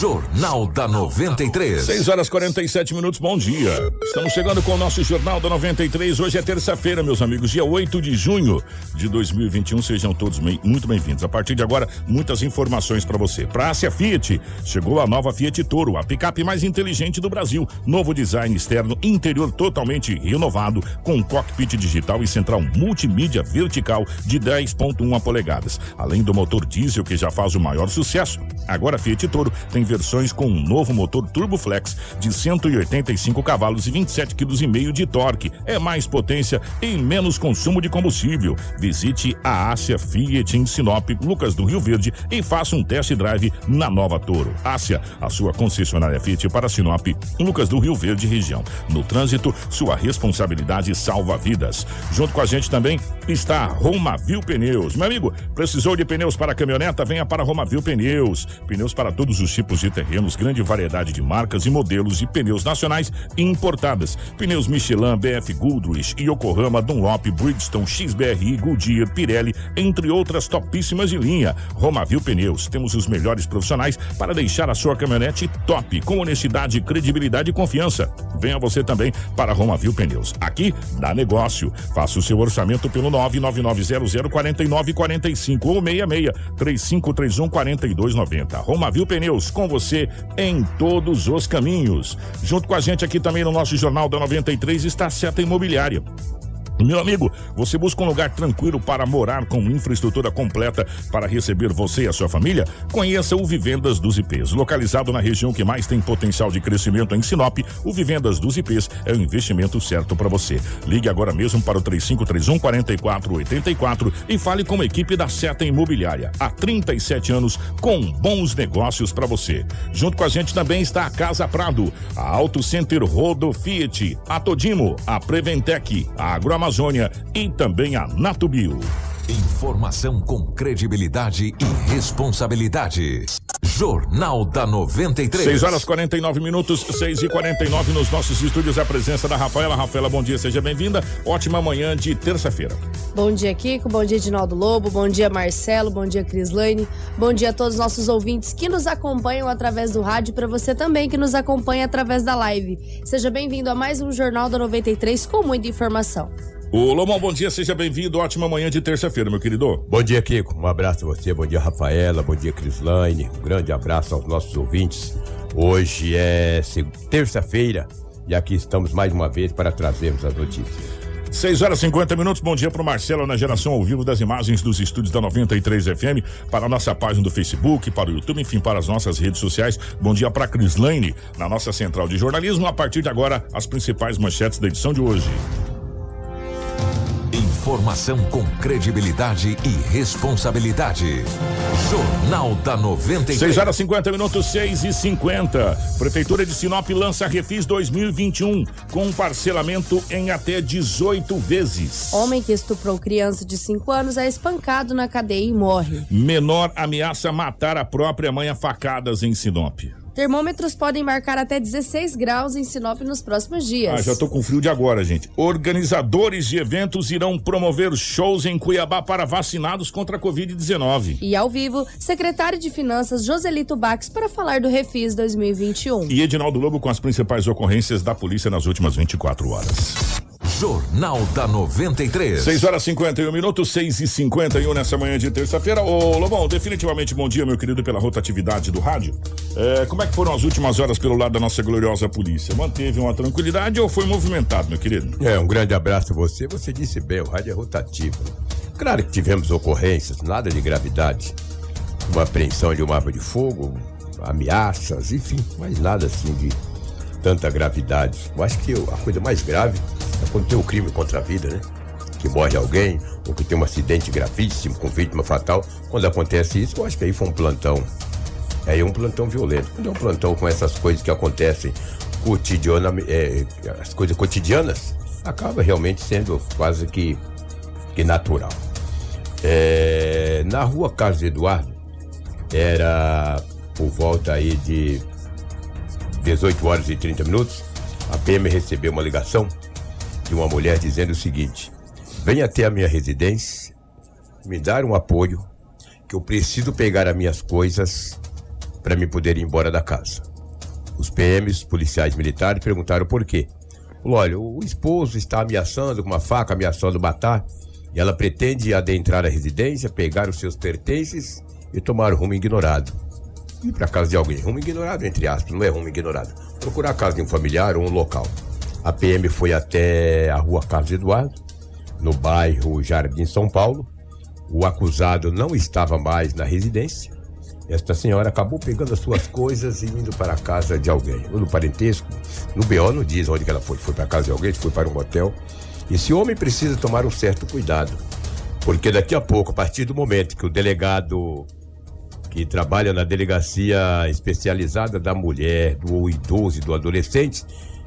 Jornal da 93. 6 horas 47 minutos, bom dia. Estamos chegando com o nosso Jornal da 93. Hoje é terça-feira, meus amigos, dia 8 de junho de 2021. Sejam todos bem- muito bem-vindos. A partir de agora, muitas informações para você. Pra Ásia Fiat, chegou a nova Fiat Toro, a picape mais inteligente do Brasil. Novo design externo, interior totalmente renovado, com cockpit digital e central multimídia vertical de 10,1 polegadas. Além do motor diesel que já faz o maior sucesso. Agora a Fiat Toro tem versões com um novo motor Turbo Flex de 185 cavalos e 27,5 kg de torque. É mais potência e menos consumo de combustível. Visite a Ásia Fiat em Sinop, Lucas do Rio Verde e faça um test drive na nova Toro. Ásia, a sua concessionária Fiat para Sinop, Lucas do Rio Verde região. No trânsito, sua responsabilidade salva vidas. Junto com a gente também está a Romavil Pneus. Meu amigo, precisou de pneus para caminhoneta? Venha para Romavil Pneus. Pneus para todos os tipos de terrenos, grande variedade de marcas e modelos de pneus nacionais e importadas. Pneus Michelin, BF Goodrich, Yokohama, Dunlop, Bridgestone, XBRI, Goodyear, Pirelli, entre outras topíssimas de linha. Romavil Pneus, temos os melhores profissionais para deixar a sua caminhonete top, com honestidade, credibilidade e confiança. Venha você também para Romavil Pneus. Aqui dá negócio. Faça o seu orçamento pelo 999004945 ou 66 3531 4290. Romavil Pneus, com você em todos os caminhos. Junto com a gente aqui também no nosso Jornal da 93 está a Seta Imobiliária. Meu amigo, você busca um lugar tranquilo para morar com infraestrutura completa para receber você e a sua família? Conheça o Vivendas dos IPs. Localizado na região que mais tem potencial de crescimento em Sinop, o Vivendas dos IPs é o investimento certo para você. Ligue agora mesmo para o 3531 4484 e fale com a equipe da Seta Imobiliária. Há 37 anos com bons negócios para você. Junto com a gente também está a Casa Prado, a Auto Center Rodo Fiat, a Todimo, a Preventec, a Agroamazônia e também a Natubio. Informação com credibilidade e responsabilidade. Jornal da 93. 6 horas 49 minutos, 6 e 49 nos nossos estúdios. A presença da Rafaela. Rafaela, bom dia, seja bem-vinda. Ótima manhã de terça-feira. Bom dia, Kiko. Bom dia, Edinaldo Lobo. Bom dia, Marcelo. Bom dia, Crislane. Bom dia a todos os nossos ouvintes que nos acompanham através do rádio para você também que nos acompanha através da live. Seja bem-vindo a mais um Jornal da 93 com muita informação. Ô, Lomão, bom dia, seja bem-vindo. Ótima manhã de terça-feira, meu querido. Bom dia, Kiko. Um abraço a você, bom dia, Rafaela, bom dia, Crislaine. Um grande abraço aos nossos ouvintes. Hoje é terça-feira e aqui estamos mais uma vez para trazermos as notícias. 6 horas e 50 minutos. Bom dia para o Marcelo na geração ao vivo das imagens dos estúdios da 93 FM, para a nossa página do Facebook, para o YouTube, enfim, para as nossas redes sociais. Bom dia para a Crislaine na nossa central de jornalismo. A partir de agora, as principais manchetes da edição de hoje. Informação com credibilidade e responsabilidade. Jornal da 93. 6 horas 50 minutos, 6 e 50. Prefeitura de Sinop lança Refis 2021 com parcelamento em até 18 vezes. Homem que estuprou criança de 5 anos é espancado na cadeia e morre. Menor ameaça matar a própria mãe a facadas em Sinop. Termômetros podem marcar até 16 graus em Sinop nos próximos dias. Ah, já tô com frio de agora, gente. Organizadores de eventos irão promover shows em Cuiabá para vacinados contra a Covid-19. E ao vivo, secretário de Finanças Joselito Bax para falar do Refis 2021. E Edinaldo Lobo com as principais ocorrências da polícia nas últimas 24 horas. Jornal da 93. 6 horas 51 minutos, 6 e 51 nessa manhã de terça-feira. Ô, Lobão, definitivamente bom dia, meu querido, pela rotatividade do rádio. É, como é que foram as últimas horas pelo lado da nossa gloriosa polícia? Manteve uma tranquilidade ou foi movimentado, meu querido? É, um grande abraço a você. Você disse bem, o rádio é rotativo. Claro que tivemos ocorrências, nada de gravidade. Uma apreensão de uma arma de fogo, ameaças, enfim, mas nada assim de tanta gravidade. Eu acho que a coisa mais grave é quando tem um crime contra a vida, né? Que morre alguém, ou que tem um acidente gravíssimo com vítima fatal. Quando acontece isso, eu acho que aí foi um plantão. Aí é um plantão violento. Quando é um plantão com essas coisas que acontecem cotidianamente, é, as coisas cotidianas, acaba realmente sendo quase que, que natural. É, na rua Carlos Eduardo, era por volta aí de 18 horas e 30 minutos, a PM recebeu uma ligação de uma mulher dizendo o seguinte: venha até a minha residência, me dar um apoio, que eu preciso pegar as minhas coisas para me poder ir embora da casa. Os PMs, policiais militares, perguntaram por quê. Olha, o esposo está ameaçando com uma faca, ameaçando matar, e ela pretende adentrar a residência, pegar os seus pertences e tomar rumo ignorado. Ir para casa de alguém, rumo ignorado, entre aspas, não é rumo ignorado. Procurar a casa de um familiar ou um local. A PM foi até a rua Carlos Eduardo, no bairro Jardim São Paulo. O acusado não estava mais na residência. Esta senhora acabou pegando as suas coisas e indo para a casa de alguém. Ou no parentesco, no BO não diz onde que ela foi. Foi para a casa de alguém, foi para um hotel. Esse homem precisa tomar um certo cuidado. Porque daqui a pouco, a partir do momento que o delegado que trabalha na delegacia especializada da mulher, do idoso e do adolescente,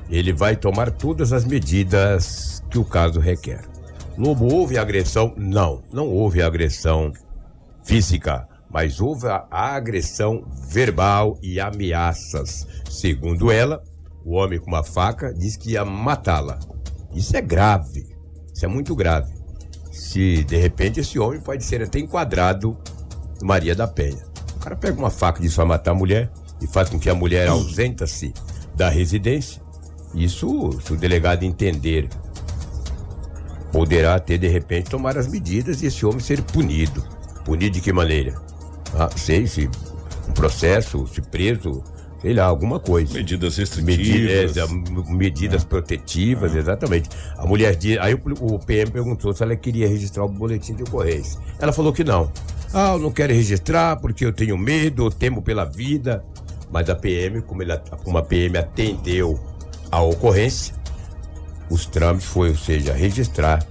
ele vai tomar todas as medidas que o caso requer. Lobo, houve agressão? Não, não houve agressão física, mas houve a agressão verbal e ameaças. Segundo ela, o homem com uma faca diz que ia matá-la. Isso é grave, isso é muito grave. Se de repente esse homem pode ser até enquadrado Maria da Penha. O cara pega uma faca e diz matar a mulher e faz com que a mulher ausenta-se da residência. Isso, se o delegado entender, poderá até de repente tomar as medidas e esse homem ser punido. Punido de que maneira? Ah, sei se um processo, se preso, sei lá, alguma coisa. Medidas Medidas, restritivas. medidas protetivas, exatamente. A mulher diz, aí o, o PM perguntou se ela queria registrar o boletim de ocorrência. Ela falou que não. Ah, eu não quero registrar porque eu tenho medo, eu temo pela vida. Mas a PM, como, ele, como a PM atendeu a ocorrência, os trâmites foi, ou seja, registrar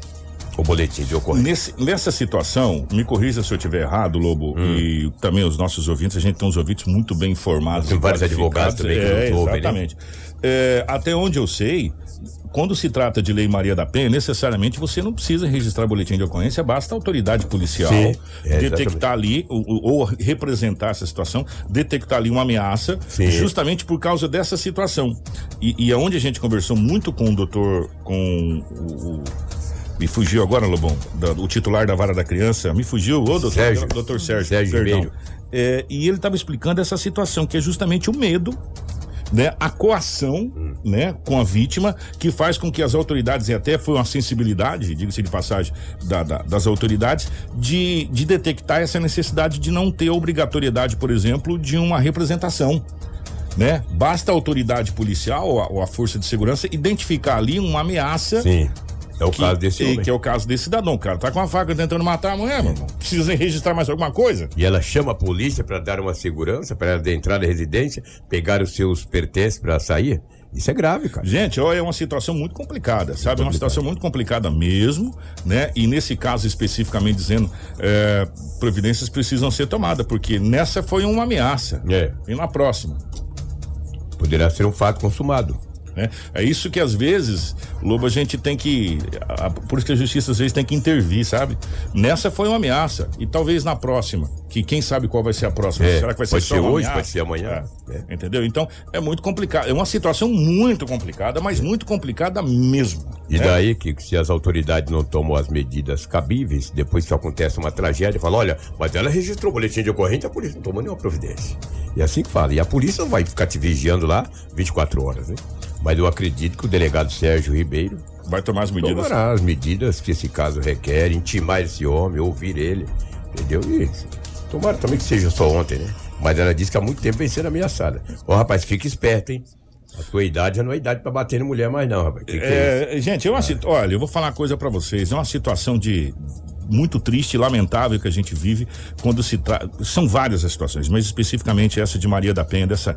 o boletim de ocorrência. Nesse- nessa situação, me corrija se eu estiver errado, Lobo, Hum. e também os nossos ouvintes, a gente tem uns ouvintes muito bem informados. Tem vários advogados também que é, nos ouvem, né? Exatamente. É, até onde eu sei, quando se trata de Lei Maria da Penha, necessariamente você não precisa registrar boletim de ocorrência, basta a autoridade policial Sim, é, detectar ali, ou, ou representar essa situação, detectar ali uma ameaça, Sim. justamente por causa dessa situação. E, e é onde a gente conversou muito com o doutor, com o- o me fugiu agora, Lobão, da- o titular da vara da criança, me fugiu, ô doutor Sérgio. doutor Sérgio, Sérgio perdão. É, e ele estava explicando essa situação, que é justamente o medo, né, a coação, né, com a vítima, que faz com que as autoridades, e até foi uma sensibilidade, diga-se de passagem, da- da- das autoridades, de, de detectar essa necessidade de não ter obrigatoriedade, por exemplo, de uma representação né? Basta a autoridade policial ou a, ou a força de segurança identificar ali uma ameaça. Sim, é o que, caso desse homem. que é o caso desse cidadão, cara. Tá com uma faca tentando matar a mulher, meu irmão. Precisa registrar mais alguma coisa? E ela chama a polícia para dar uma segurança, para ela entrar na residência, pegar os seus pertences para sair. Isso é grave, cara. Gente, olha, é uma situação muito complicada, sabe? É uma situação muito complicada mesmo, né? E nesse caso especificamente dizendo, é, providências precisam ser tomadas, porque nessa foi uma ameaça. É. E na próxima. Poderá ser um fato consumado. Né? É isso que às vezes, Lobo, a gente tem que. a- por isso que a justiça às vezes tem que intervir, sabe? Nessa foi uma ameaça. E talvez na próxima, que quem sabe qual vai ser a próxima? É, Será que vai ser pode ser hoje, ameaça? pode ser amanhã. É, Entendeu? Então é muito complicado. É uma situação muito complicada, mas muito complicada mesmo. E né? daí que se as autoridades não tomam as medidas cabíveis, depois que acontece uma tragédia, fala, olha, mas ela registrou o boletim de ocorrência, a polícia não tomou nenhuma providência. E é assim que fala. E a polícia não vai ficar te vigiando lá 24 horas, né? Mas eu acredito que o delegado Sérgio Ribeiro Vai tomar as medidas. tomará as medidas que esse caso requer, intimar esse homem, ouvir ele, entendeu? E tomara também que seja só ontem, né? Mas ela disse que há muito tempo vem sendo ameaçada. Ô, rapaz, fica esperto, hein? A tua idade já não é idade pra bater em mulher mais não, rapaz. Que que é? É, gente, é uma situ... olha, eu vou falar uma coisa pra vocês. É uma situação de, muito triste e lamentável que a gente vive quando se trata. São várias as situações, mas especificamente essa de Maria da Penha, dessa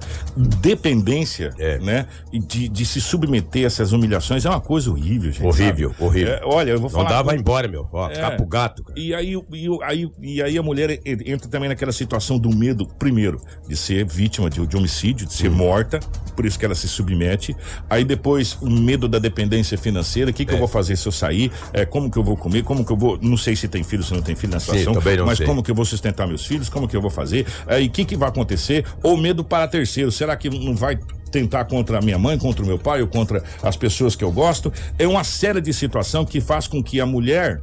dependência, É. né? De, de se submeter a essas humilhações é uma coisa horrível, gente. Horrível, sabe? horrível. É, olha, eu vou Não falar. dá, vai embora, meu. Ó, É. capo gato, cara. E aí, e, aí, e aí a mulher entra também naquela situação do medo, primeiro, de ser vítima de, de homicídio, de ser morta, por isso que ela se submete. Aí depois o medo da dependência financeira, o que, que eu vou fazer se eu sair? É, como que eu vou comer? Como que eu vou. Não sei se tem filho, se não tem filho na situação, não mas sei. como que eu vou sustentar meus filhos? Como que eu vou fazer? Aí o que, que vai acontecer? Ou medo para terceiro. Será que não vai tentar contra a minha mãe, contra o meu pai ou contra as pessoas que eu gosto? É uma série de situação que faz com que a mulher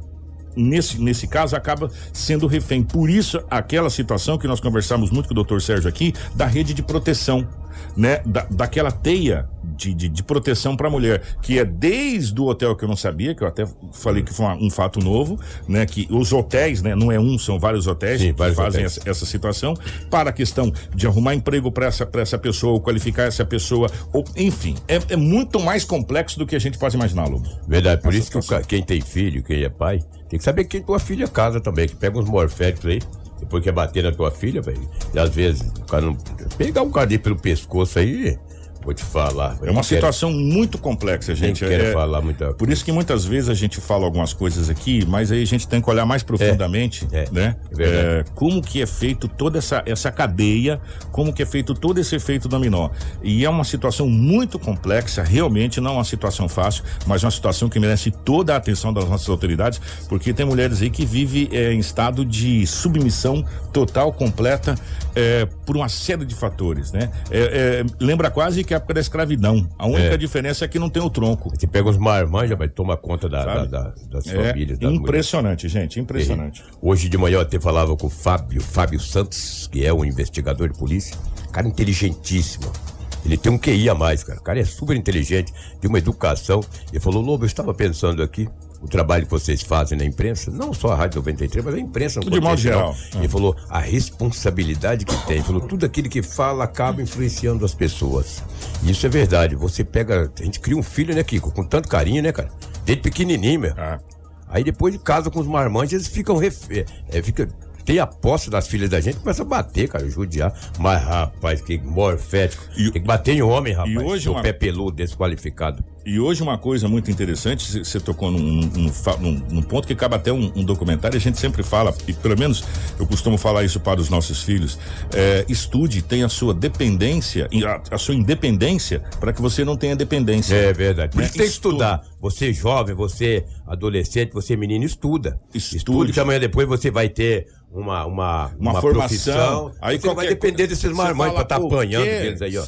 nesse, nesse caso, acaba sendo refém. Por isso, aquela situação que nós conversamos muito com o doutor Sérgio aqui, da rede de proteção, né? Da, daquela teia de, de, de proteção para a mulher, que é desde o hotel que eu não sabia, que eu até falei que foi uma- um fato novo, né? Que os hotéis, né? Não é um, são vários hotéis Sim, que vários fazem hotéis. essa, essa situação, para a questão de arrumar emprego para essa, pra essa pessoa, ou qualificar essa pessoa, ou, enfim, é, é muito mais complexo do que a gente pode imaginar, Lobo. Verdade, por Essa isso que o situação. quem tem filho, quem é pai, tem que saber quem tua filha casa também, que pega uns morféticos aí, depois quer bater na tua filha, velho. Às vezes o cara não. Pegar um ali pelo pescoço aí, vou te falar. É uma situação muito complexa, gente. Nem quero É- falar muita Por isso que muitas vezes a gente fala algumas coisas aqui, mas aí a gente tem que olhar mais profundamente, é, né? é. É, como que é feito toda essa, essa cadeia, como que é feito todo esse efeito dominó. E é uma situação muito complexa, realmente não é uma situação fácil, mas uma situação que merece toda a atenção das nossas autoridades, porque tem mulheres aí que vivem é, em estado de submissão total, completa, é, por uma série de fatores, né? É, é, lembra quase que a época da escravidão. A única É. diferença é que não tem o tronco. Você pega uns marmanjos, vai tomar conta da, da- da- das É famílias. das impressionante, gente, impressionante. Hoje de manhã eu até falava com o Fábio, Fábio Santos, que é um investigador de polícia. Cara inteligentíssimo. Ele tem um QI a mais, cara. O cara é super inteligente, de uma educação. Ele falou, Lobo, eu estava pensando aqui, o trabalho que vocês fazem na imprensa, não só a Rádio 93, mas a imprensa no Tudo de modo geral. Ele falou, a responsabilidade que tem. Ele falou, tudo aquilo que fala acaba influenciando as pessoas. E isso é verdade. Você pega, a gente cria um filho, né, Kiko, com tanto carinho, né, cara? Desde pequenininho, meu. Ah. Aí depois de casa com os marmantes, eles ficam. Ref... É, é, fica... Tem a posse das filhas da gente, começa a bater, cara, judiar. Mas, rapaz, que morfético. E- Tem que bater em homem, rapaz. hoje seu uma- pé peludo, desqualificado. E hoje uma coisa muito interessante, você- tocou num, num, num- num ponto que cabe até um, um documentário, a gente sempre fala, e pelo menos eu costumo falar isso para os nossos filhos, é, estude, tenha a sua dependência, e a, a sua independência, para que você não tenha dependência. É verdade. Por Né? isso tem que Estuda. estudar. Você jovem, você adolescente, você menino, estuda. Estude. Estude, que amanhã depois você vai ter uma, uma, Uma, formação. Aí você não vai depender desses marmanjos pra estar tá apanhando deles aí, ó.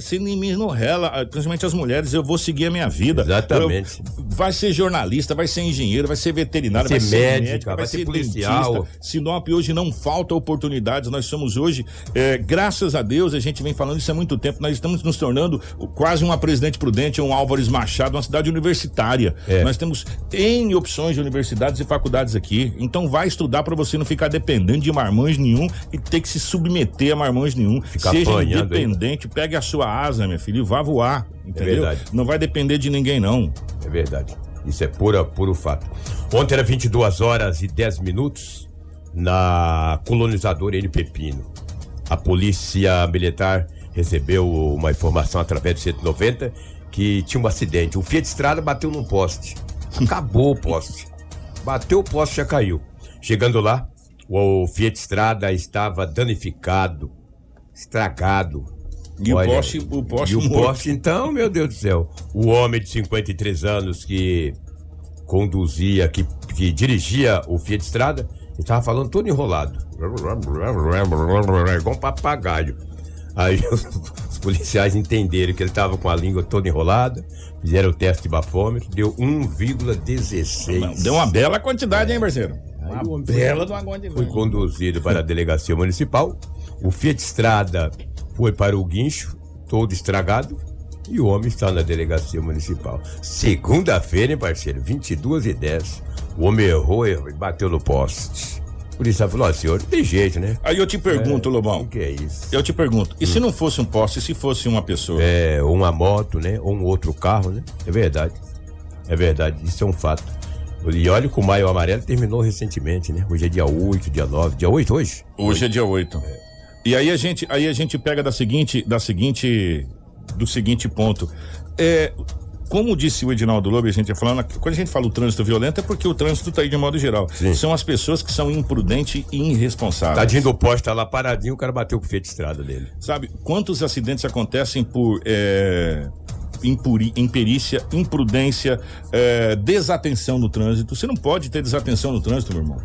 Se nem me enrela, principalmente as mulheres, eu vou seguir a minha vida. Exatamente. Eu- vai ser jornalista, vai ser engenheiro, vai ser veterinário, Vai vai ser ser, médica, médica, vai ser policial. dentista. Sinop hoje não falta oportunidades. Nós somos hoje, é, graças a Deus, a gente vem falando isso há muito tempo. Nós estamos nos tornando quase uma Presidente Prudente, um Álvares Machado, uma cidade universitária. É. Nós temos N opções de universidades e faculdades aqui. Então vai estudar para você não ficar dependendo de marmanjo nenhum e ter que se submeter a marmanjo nenhum. Ficar Seja apanhando aí. independente, pegue a sua asa, minha filha, e vá voar. Entendeu? verdade. não vai depender de ninguém, não. É verdade. Isso é pura, puro fato. Ontem era 22 horas e 10 minutos na colonizadora N Pepino. A polícia militar recebeu uma informação através do 190 que tinha um acidente. Um Fiat Estrada bateu num poste. Acabou o poste. Bateu o poste já caiu. Chegando lá, o Fiat Estrada estava danificado, estragado. E o poste- o poste e o poste, então, meu Deus do céu. O homem de 53 anos que conduzia, que, que dirigia o Fiat Estrada, estava falando todo enrolado. Igual um papagaio. Aí os, os policiais entenderam que ele estava com a língua toda enrolada, fizeram o teste de bafômetro, deu 1,16. Deu uma bela quantidade, hein, parceiro? Uma homem bela foi conduzido para a delegacia municipal. O Fiat Estrada foi para o guincho, todo estragado. E o homem está na delegacia municipal. Segunda-feira, hein, parceiro? 22 e 10. O homem errou e bateu no poste. O policial falou: Ó, senhor, não tem jeito, né? Aí eu te pergunto, Lobão. O que é isso? Eu te pergunto, e se não fosse um poste, e se fosse uma pessoa? É, ou uma moto, né? Ou um outro carro, né? É verdade. É verdade, isso é um fato. E olha que o Maio Amarelo terminou recentemente, né? Hoje é dia 8, dia 9. Dia 8 hoje? Hoje é dia 8. E aí a gente, aí a gente pega da seguinte, da seguinte, do seguinte ponto. É, como disse o Edinaldo Lobo, a gente ia falando, quando a gente fala o trânsito violento é porque o trânsito tá aí de modo geral. Sim. São as pessoas que são imprudentes e irresponsáveis. Tadinho do poste, tá lá paradinho, o cara bateu com o feio de estrada dele. Sabe, quantos acidentes acontecem por é, impuri, imperícia, imprudência, é, desatenção no trânsito? Você não pode ter desatenção no trânsito, meu irmão.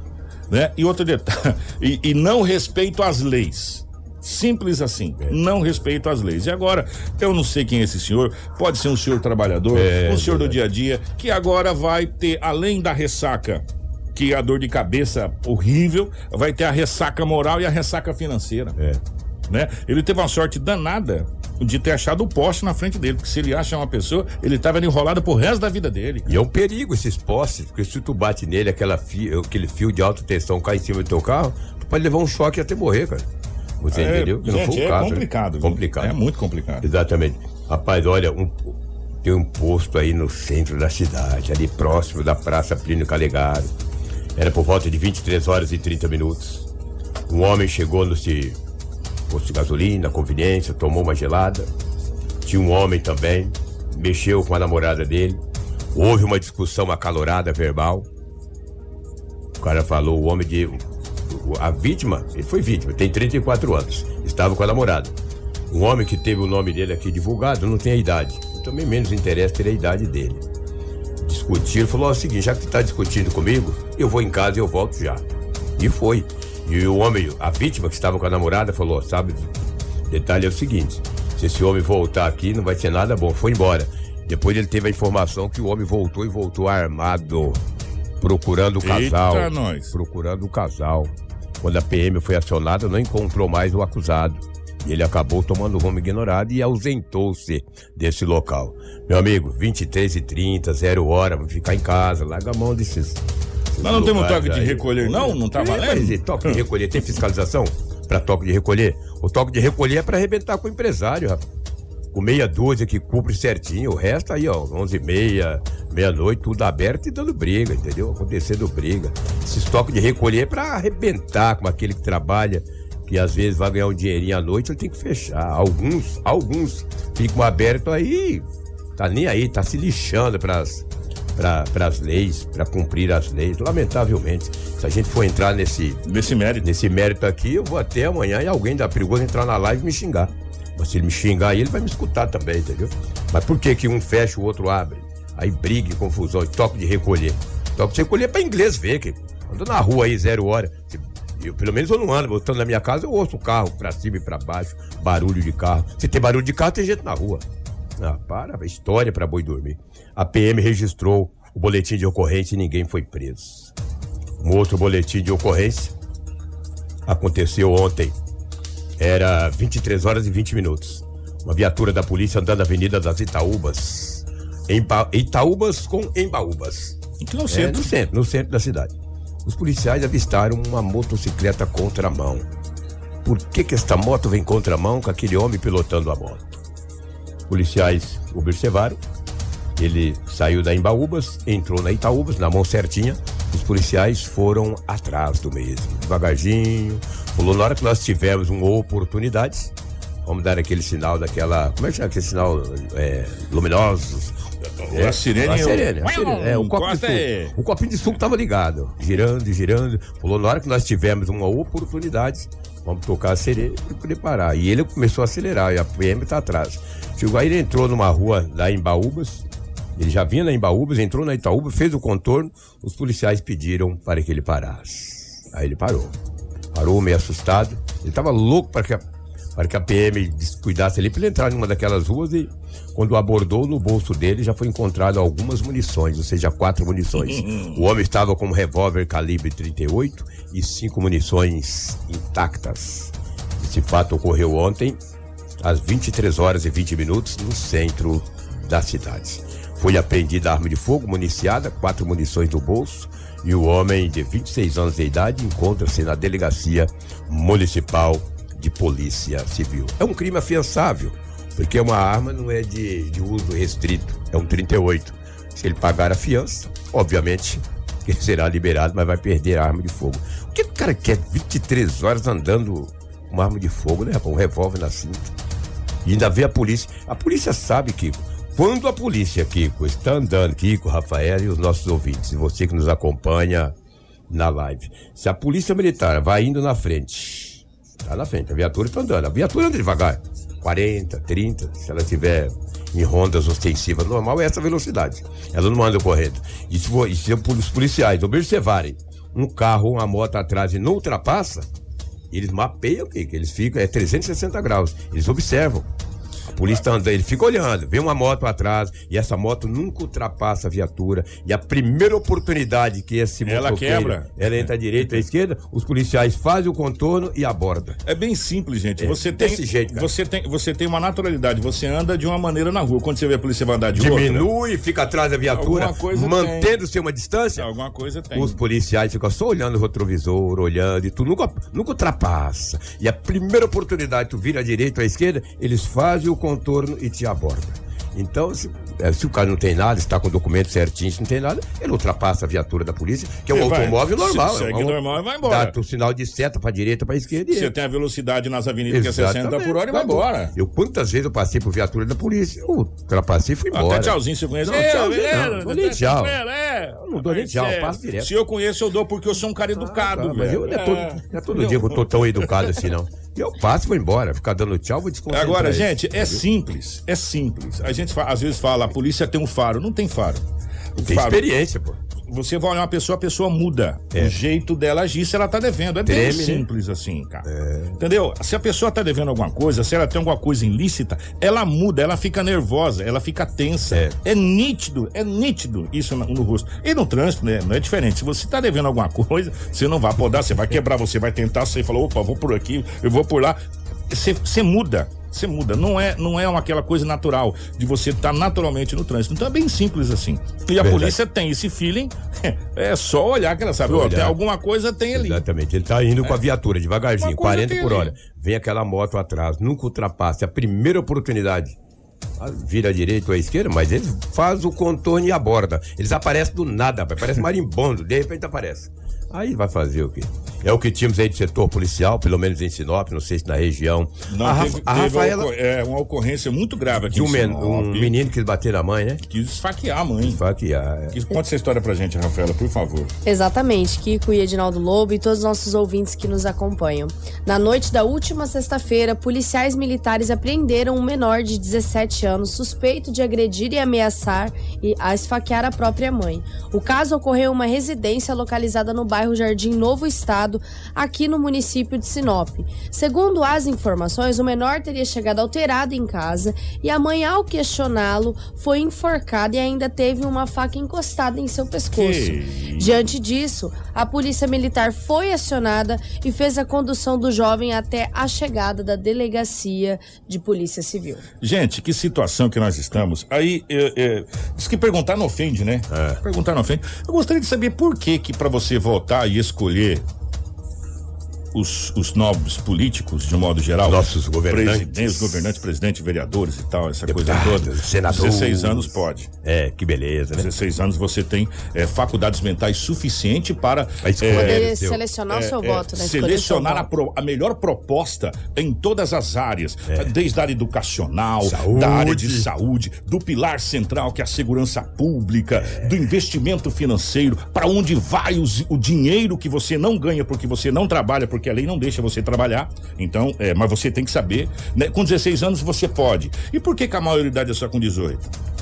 Né? E outro detalhe, e, e não respeito às leis. Simples assim, não respeito às leis. E agora, eu não sei quem é esse senhor, pode ser um senhor trabalhador, É, um senhor do dia a dia, que agora vai ter, além da ressaca, que é a dor de cabeça horrível, vai ter a ressaca moral e a ressaca financeira É. né? Ele teve uma sorte danada de ter achado o poste na frente dele, porque se ele acha uma pessoa, ele tava enrolado pro resto da vida dele. E é um perigo esses postes, porque se tu bate nele, aquela fio, aquele fio de alta tensão cai em cima do teu carro, tu pode levar um choque até morrer, cara. Você É, entendeu? Gente, é né? complicado, viu? Complicado. É muito complicado. Exatamente. Rapaz, olha, um- tem um posto aí no centro da cidade, ali próximo da Praça Plínio Calegaro. Era por volta de 23 horas e 30 minutos. Um homem chegou no se- posto de gasolina, conveniência, tomou uma gelada. Tinha um homem também, mexeu com a namorada dele. Houve uma discussão acalorada verbal. O cara falou, o homem de. A vítima, ele foi vítima, tem 34 anos, estava com a namorada. Um homem que teve o nome dele aqui divulgado não tem a idade. Também menos interessa ter a idade dele. Discutiram, falou: é o seguinte, já que tu tá discutindo comigo, eu vou em casa e eu volto já. E foi. E o homem, a vítima que estava com a namorada, falou: sabe, detalhe é o seguinte: se esse homem voltar aqui, não vai ser nada bom. Foi embora. Depois ele teve a informação que o homem voltou e voltou armado, procurando o casal. Eita, nós. Procurando o casal. Quando a PM foi acionada, não encontrou mais o acusado. E ele acabou tomando rumo ignorado e ausentou-se desse local. Meu amigo, 23 e 30, zero hora, vou ficar em casa, larga a mão desses. Mas não temos lugares toque de recolher, não? Não tá valendo? mas toque de recolher, tem fiscalização para toque de recolher? O toque de recolher é para arrebentar com o empresário, rapaz. Com meia dúzia que cumpre certinho, o resto aí, ó, 11 e meia, meia-noite, tudo aberto e dando briga, entendeu? Acontecendo briga. Esses toques de recolher é pra arrebentar com aquele que trabalha, que às vezes vai ganhar um dinheirinho à noite, ele tem que fechar. Alguns, alguns ficam abertos aí, tá nem aí, tá se lixando pras, pra, pras leis, pra cumprir as leis. Lamentavelmente, se a gente for entrar nesse, Nesse mérito. nesse mérito aqui, eu vou até amanhã e alguém da perigoso entrar na live e me xingar. Mas se ele me xingar ele vai me escutar também, entendeu? Mas por que que um fecha, o outro abre? Aí briga confusão, toque de recolher. Toque de recolher é pra inglês ver, que ando na rua aí zero hora. Se- Eu, pelo menos eu não ando, voltando na minha casa, eu ouço o carro pra cima e pra baixo, barulho de carro. Se tem barulho de carro, tem gente na rua. Ah, para, história pra boi dormir. A PM registrou o boletim de ocorrência e ninguém foi preso. Um outro boletim de ocorrência aconteceu ontem. Era 23 horas e 20 minutos. Uma viatura da polícia andando na Avenida das Itaúbas. Emba... Itaúbas com Embaúbas. Aqui no É, centro. no centro, no centro da cidade. Os policiais avistaram uma motocicleta contramão. Por que que esta moto vem contramão com aquele homem pilotando a moto? Policiais observaram. Ele saiu da Embaúbas, entrou na Itaúbas, na mão certinha. Os policiais foram atrás do mesmo, devagarzinho. Falou, na hora que nós tivermos uma oportunidade, vamos dar aquele sinal daquela. Como é que chama aquele sinal? É, luminosos. A sirene, A sirene, a sirene. É, o copo de Encosta suco. é- O copinho de suco tava ligado, girando, girando. Falou, na hora que nós tivermos uma oportunidade, vamos tocar a sirene e poder parar. E ele começou a acelerar, e a PM tá atrás. Chegou aí, ele entrou numa rua lá em Baúbas, ele já vinha na Embaúbas, entrou na Itaúba, fez o contorno, os policiais pediram para que ele parasse. Aí ele parou. Parou meio assustado. Ele tava louco para que a, para que a PM descuidasse ali para ele entrar numa daquelas ruas e quando abordou no bolso dele já foi encontrado algumas munições, ou seja, quatro munições. o homem estava com um revólver calibre 38 e cinco munições intactas. Esse fato ocorreu ontem às 23 horas e 20 minutos no centro da cidade. Foi apreendida arma de fogo municiada, quatro munições no bolso, e o homem de 26 anos de idade encontra-se na delegacia municipal de polícia civil. É um crime afiançável, porque uma arma não é de, de uso restrito, é um 38. Se ele pagar a fiança, obviamente que ele será liberado, mas vai perder a arma de fogo. O que o cara quer 23 horas andando com uma arma de fogo, né? Um revólver na cinta. E ainda vê a polícia. A polícia sabe, Kiko. Quando a polícia, Kiko, está andando, Kiko, Rafael e os nossos ouvintes, e você que nos acompanha na live, se a polícia militar vai indo na frente, tá na frente, a viatura está andando, a viatura anda devagar, 40, 30, se ela tiver em rondas ostensivas normal, é essa velocidade. Ela não anda correndo. E se, e se os policiais observarem um carro uma moto atrás e não ultrapassa, eles mapeiam o que? Eles ficam, é 360 graus. Eles observam. A polícia tá andando, ele fica olhando, vê uma moto atrás e essa moto nunca ultrapassa a viatura. E a primeira oportunidade que esse Ela quebra. Ela entra à direita à esquerda, os policiais fazem o contorno e abordam. É bem simples, gente. É, você tem, desse jeito, cara. você tem, você tem uma naturalidade. Você anda de uma maneira na rua. Quando você vê a polícia vai andar de outra, Diminui, fica atrás da viatura, mantendo-se uma distância. alguma coisa tem. Os policiais ficam só olhando o retrovisor, olhando e tu nunca, nunca ultrapassa. E a primeira oportunidade, tu vira à direita ou à esquerda, eles fazem o contorno e te abordam. Então, se, eh, se o cara não tem nada, está com o documento certinho, se não tem nada, ele ultrapassa a viatura da polícia, que é um vai, automóvel normal. se- é segue um- normal e vai embora. Dá o sinal de seta pra direita, pra esquerda Você tem a velocidade nas avenidas que é 60 Exatamente, por hora e vai embora. Eu quantas vezes eu passei por viatura da polícia, eu ultrapassei e fui embora. Até tchauzinho você conhece. Não, É, beleza, não, nem tchau. É, Eu não dou nem tchau, eu passo direto. Se eu conheço, eu dou porque eu sou um cara educado, Ah, mas velho. eu, não, é todo, não é todo dia que eu tô tão educado assim, não. Eu passo e vou embora. Ficar dando tchau, vou desconcentrar. Agora, gente, é simples, é simples. A gente às vezes fala, a polícia tem um faro. Não tem faro. O Tem faro- experiência, pô. Você vai olhar uma pessoa, a pessoa muda. É. O jeito dela agir se ela tá devendo. É bem Treme, né? simples assim, cara. Entendeu? Se a pessoa tá devendo alguma coisa, se ela tem alguma coisa ilícita, ela muda, ela fica nervosa, ela fica tensa. É. É, nítido, é nítido isso no, no rosto. E no trânsito, né? Não é diferente. Se você tá devendo alguma coisa, você não vai podar, você vai quebrar, você vai tentar, você fala, opa, vou por aqui, eu vou por lá. Você muda. Você muda, não é, não é uma, aquela coisa natural de você estar naturalmente no trânsito. Então é bem simples assim. E a Verdade. polícia tem esse feeling, é só olhar que ela sabe, ó, tem alguma coisa tem ali. Exatamente. Ele tá indo com a viatura devagarzinho, Uma coisa 40 tem por ali. hora. Vem aquela moto atrás, nunca ultrapassa. É a primeira oportunidade. Ah, Vira à direita ou à esquerda, mas eles fazem o contorno e aborda. Eles aparecem do nada, parece marimbondo, de repente aparece. Aí vai fazer o quê? É o que tínhamos aí de setor policial, pelo menos em Sinop, não sei se na região. Não, a, teve, a teve Rafaela, ocor- é, uma ocorrência muito grave aqui de um, Sinop, um menino que bateu na mãe, né? Quis esfaquear a mãe. Faquear. é. Conta essa história pra gente, Rafaela, por favor. Exatamente, Kiko e Edinaldo Lobo e todos os nossos ouvintes que nos acompanham. Na noite da última sexta-feira, policiais militares apreenderam um menor de 17 anos suspeito de agredir e ameaçar e a esfaquear a própria mãe. O caso ocorreu em uma residência localizada no bairro Jardim Novo Estado, aqui no município de Sinop. Segundo as informações, o menor teria chegado alterado em casa e a mãe, ao questioná-lo, foi enforcada e ainda teve uma faca encostada em seu pescoço. Que Diante disso, a polícia militar foi acionada e fez a condução do jovem até a chegada da delegacia de polícia civil. Gente, que situação que nós estamos. Aí, é, é, diz que perguntar não ofende, né? Perguntar não ofende. Eu gostaria de saber por que que pra você votar e escolher os, os novos políticos, de modo geral. Nossos governantes. Presidentes, governantes, presidentes, vereadores e tal, essa coisa toda. senadores. 16 anos pode. É, que beleza, né? 16 anos você tem é, faculdades mentais suficiente para A é, selecionar o seu é, voto, né? Selecionar a, pro- a melhor proposta em todas as áreas, desde a área educacional, É. Saúde. da área de saúde, do pilar central que é a segurança pública, É. do investimento financeiro, para onde vai os- o dinheiro que você não ganha porque você não trabalha, porque a lei não deixa você trabalhar. Então, é, mas você tem que saber, né? Com 16 anos você pode. E por que, que a maioridade é só com 18?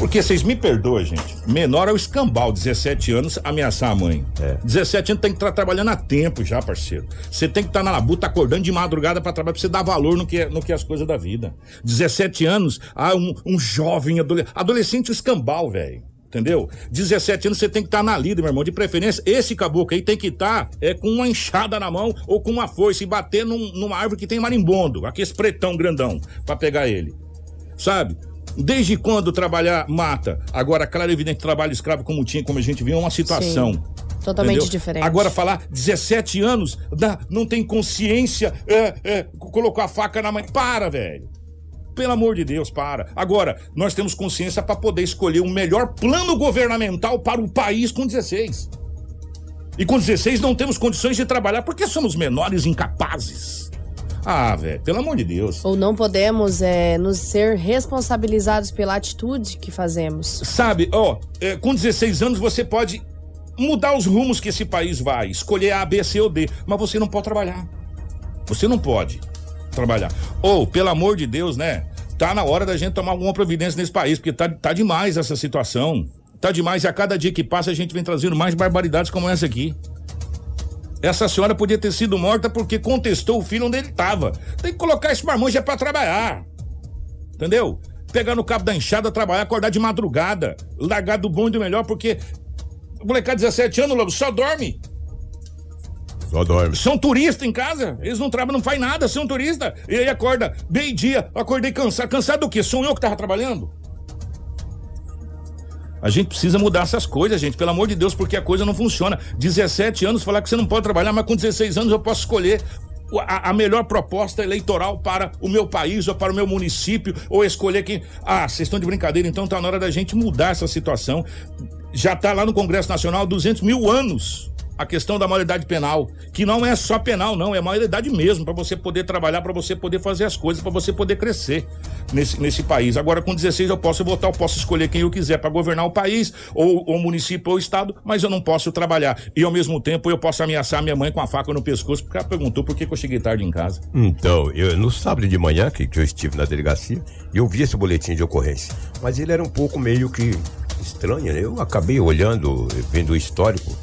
Porque vocês me perdoem, gente. Menor é o escambau, 17 anos, ameaçar a mãe. É. 17 anos tem que estar trabalhando a tempo já, parceiro. Você tem que estar na labuta acordando de madrugada para trabalhar, pra você dar valor no que, é, no que é as coisas da vida. 17 anos, ah, um, um jovem adolescente. Adolescente o escambau, velho. Entendeu? 17 anos você tem que estar na lida, meu irmão. De preferência, esse caboclo aí tem que estar é, com uma enxada na mão ou com uma foice e bater num- numa árvore que tem marimbondo, aquele pretão grandão, para pegar ele sabe? Desde quando trabalhar mata? Agora, claro, é evidente, trabalho escravo como tinha, como a gente viu, é uma situação. Totalmente entendeu? diferente. Agora, falar 17 anos, não tem consciência, é, é, colocou a faca na mãe. Para, velho. Pelo amor de Deus, para. Agora, nós temos consciência para poder escolher o melhor plano governamental para o país com 16. E com 16 não temos condições de trabalhar porque somos menores incapazes. Ah, velho, pelo amor de Deus. Ou não podemos é, nos ser responsabilizados pela atitude que fazemos. Sabe, ó, é, com 16 anos você pode mudar os rumos que esse país vai, escolher A, B, C ou D, mas você não pode trabalhar. Você não pode trabalhar. Ou, pelo amor de Deus, né? Tá na hora da gente tomar alguma providência nesse país, porque tá, tá demais essa situação. Tá demais e a cada dia que passa a gente vem trazendo mais barbaridades como essa aqui. Essa senhora podia ter sido morta porque contestou o filho onde ele estava. Tem que colocar esse marmanjo para trabalhar. Entendeu? Pegar no cabo da enxada, trabalhar, acordar de madrugada, largar do bom e do melhor, porque o molecada de 17 anos, Lobo, só dorme. Só dorme. São turistas em casa. Eles não trabalham, não faz nada, são turistas. E aí acorda, meio-dia, acordei cansado. Cansado do quê? Sou eu que tava trabalhando? A gente precisa mudar essas coisas, gente, pelo amor de Deus, porque a coisa não funciona. 17 anos falar que você não pode trabalhar, mas com 16 anos eu posso escolher a, a, melhor proposta eleitoral para o meu país ou para o meu município, ou escolher quem. Ah, vocês estão de brincadeira, então tá na hora da gente mudar essa situação. Já tá lá no Congresso Nacional 200 mil anos a questão da maioridade penal, que não é só penal, não, é maioridade mesmo, para você poder trabalhar, para você poder fazer as coisas, para você poder crescer nesse, nesse país. Agora, com 16 eu posso votar, eu posso escolher quem eu quiser para governar o país, ou o município ou o estado, mas eu não posso trabalhar. E ao mesmo tempo eu posso ameaçar minha mãe com a faca no pescoço, porque ela perguntou por que, que eu cheguei tarde em casa. Então, eu, no sábado de manhã, que, que eu estive na delegacia, eu vi esse boletim de ocorrência. Mas ele era um pouco meio que estranho, né? Eu acabei olhando, vendo o histórico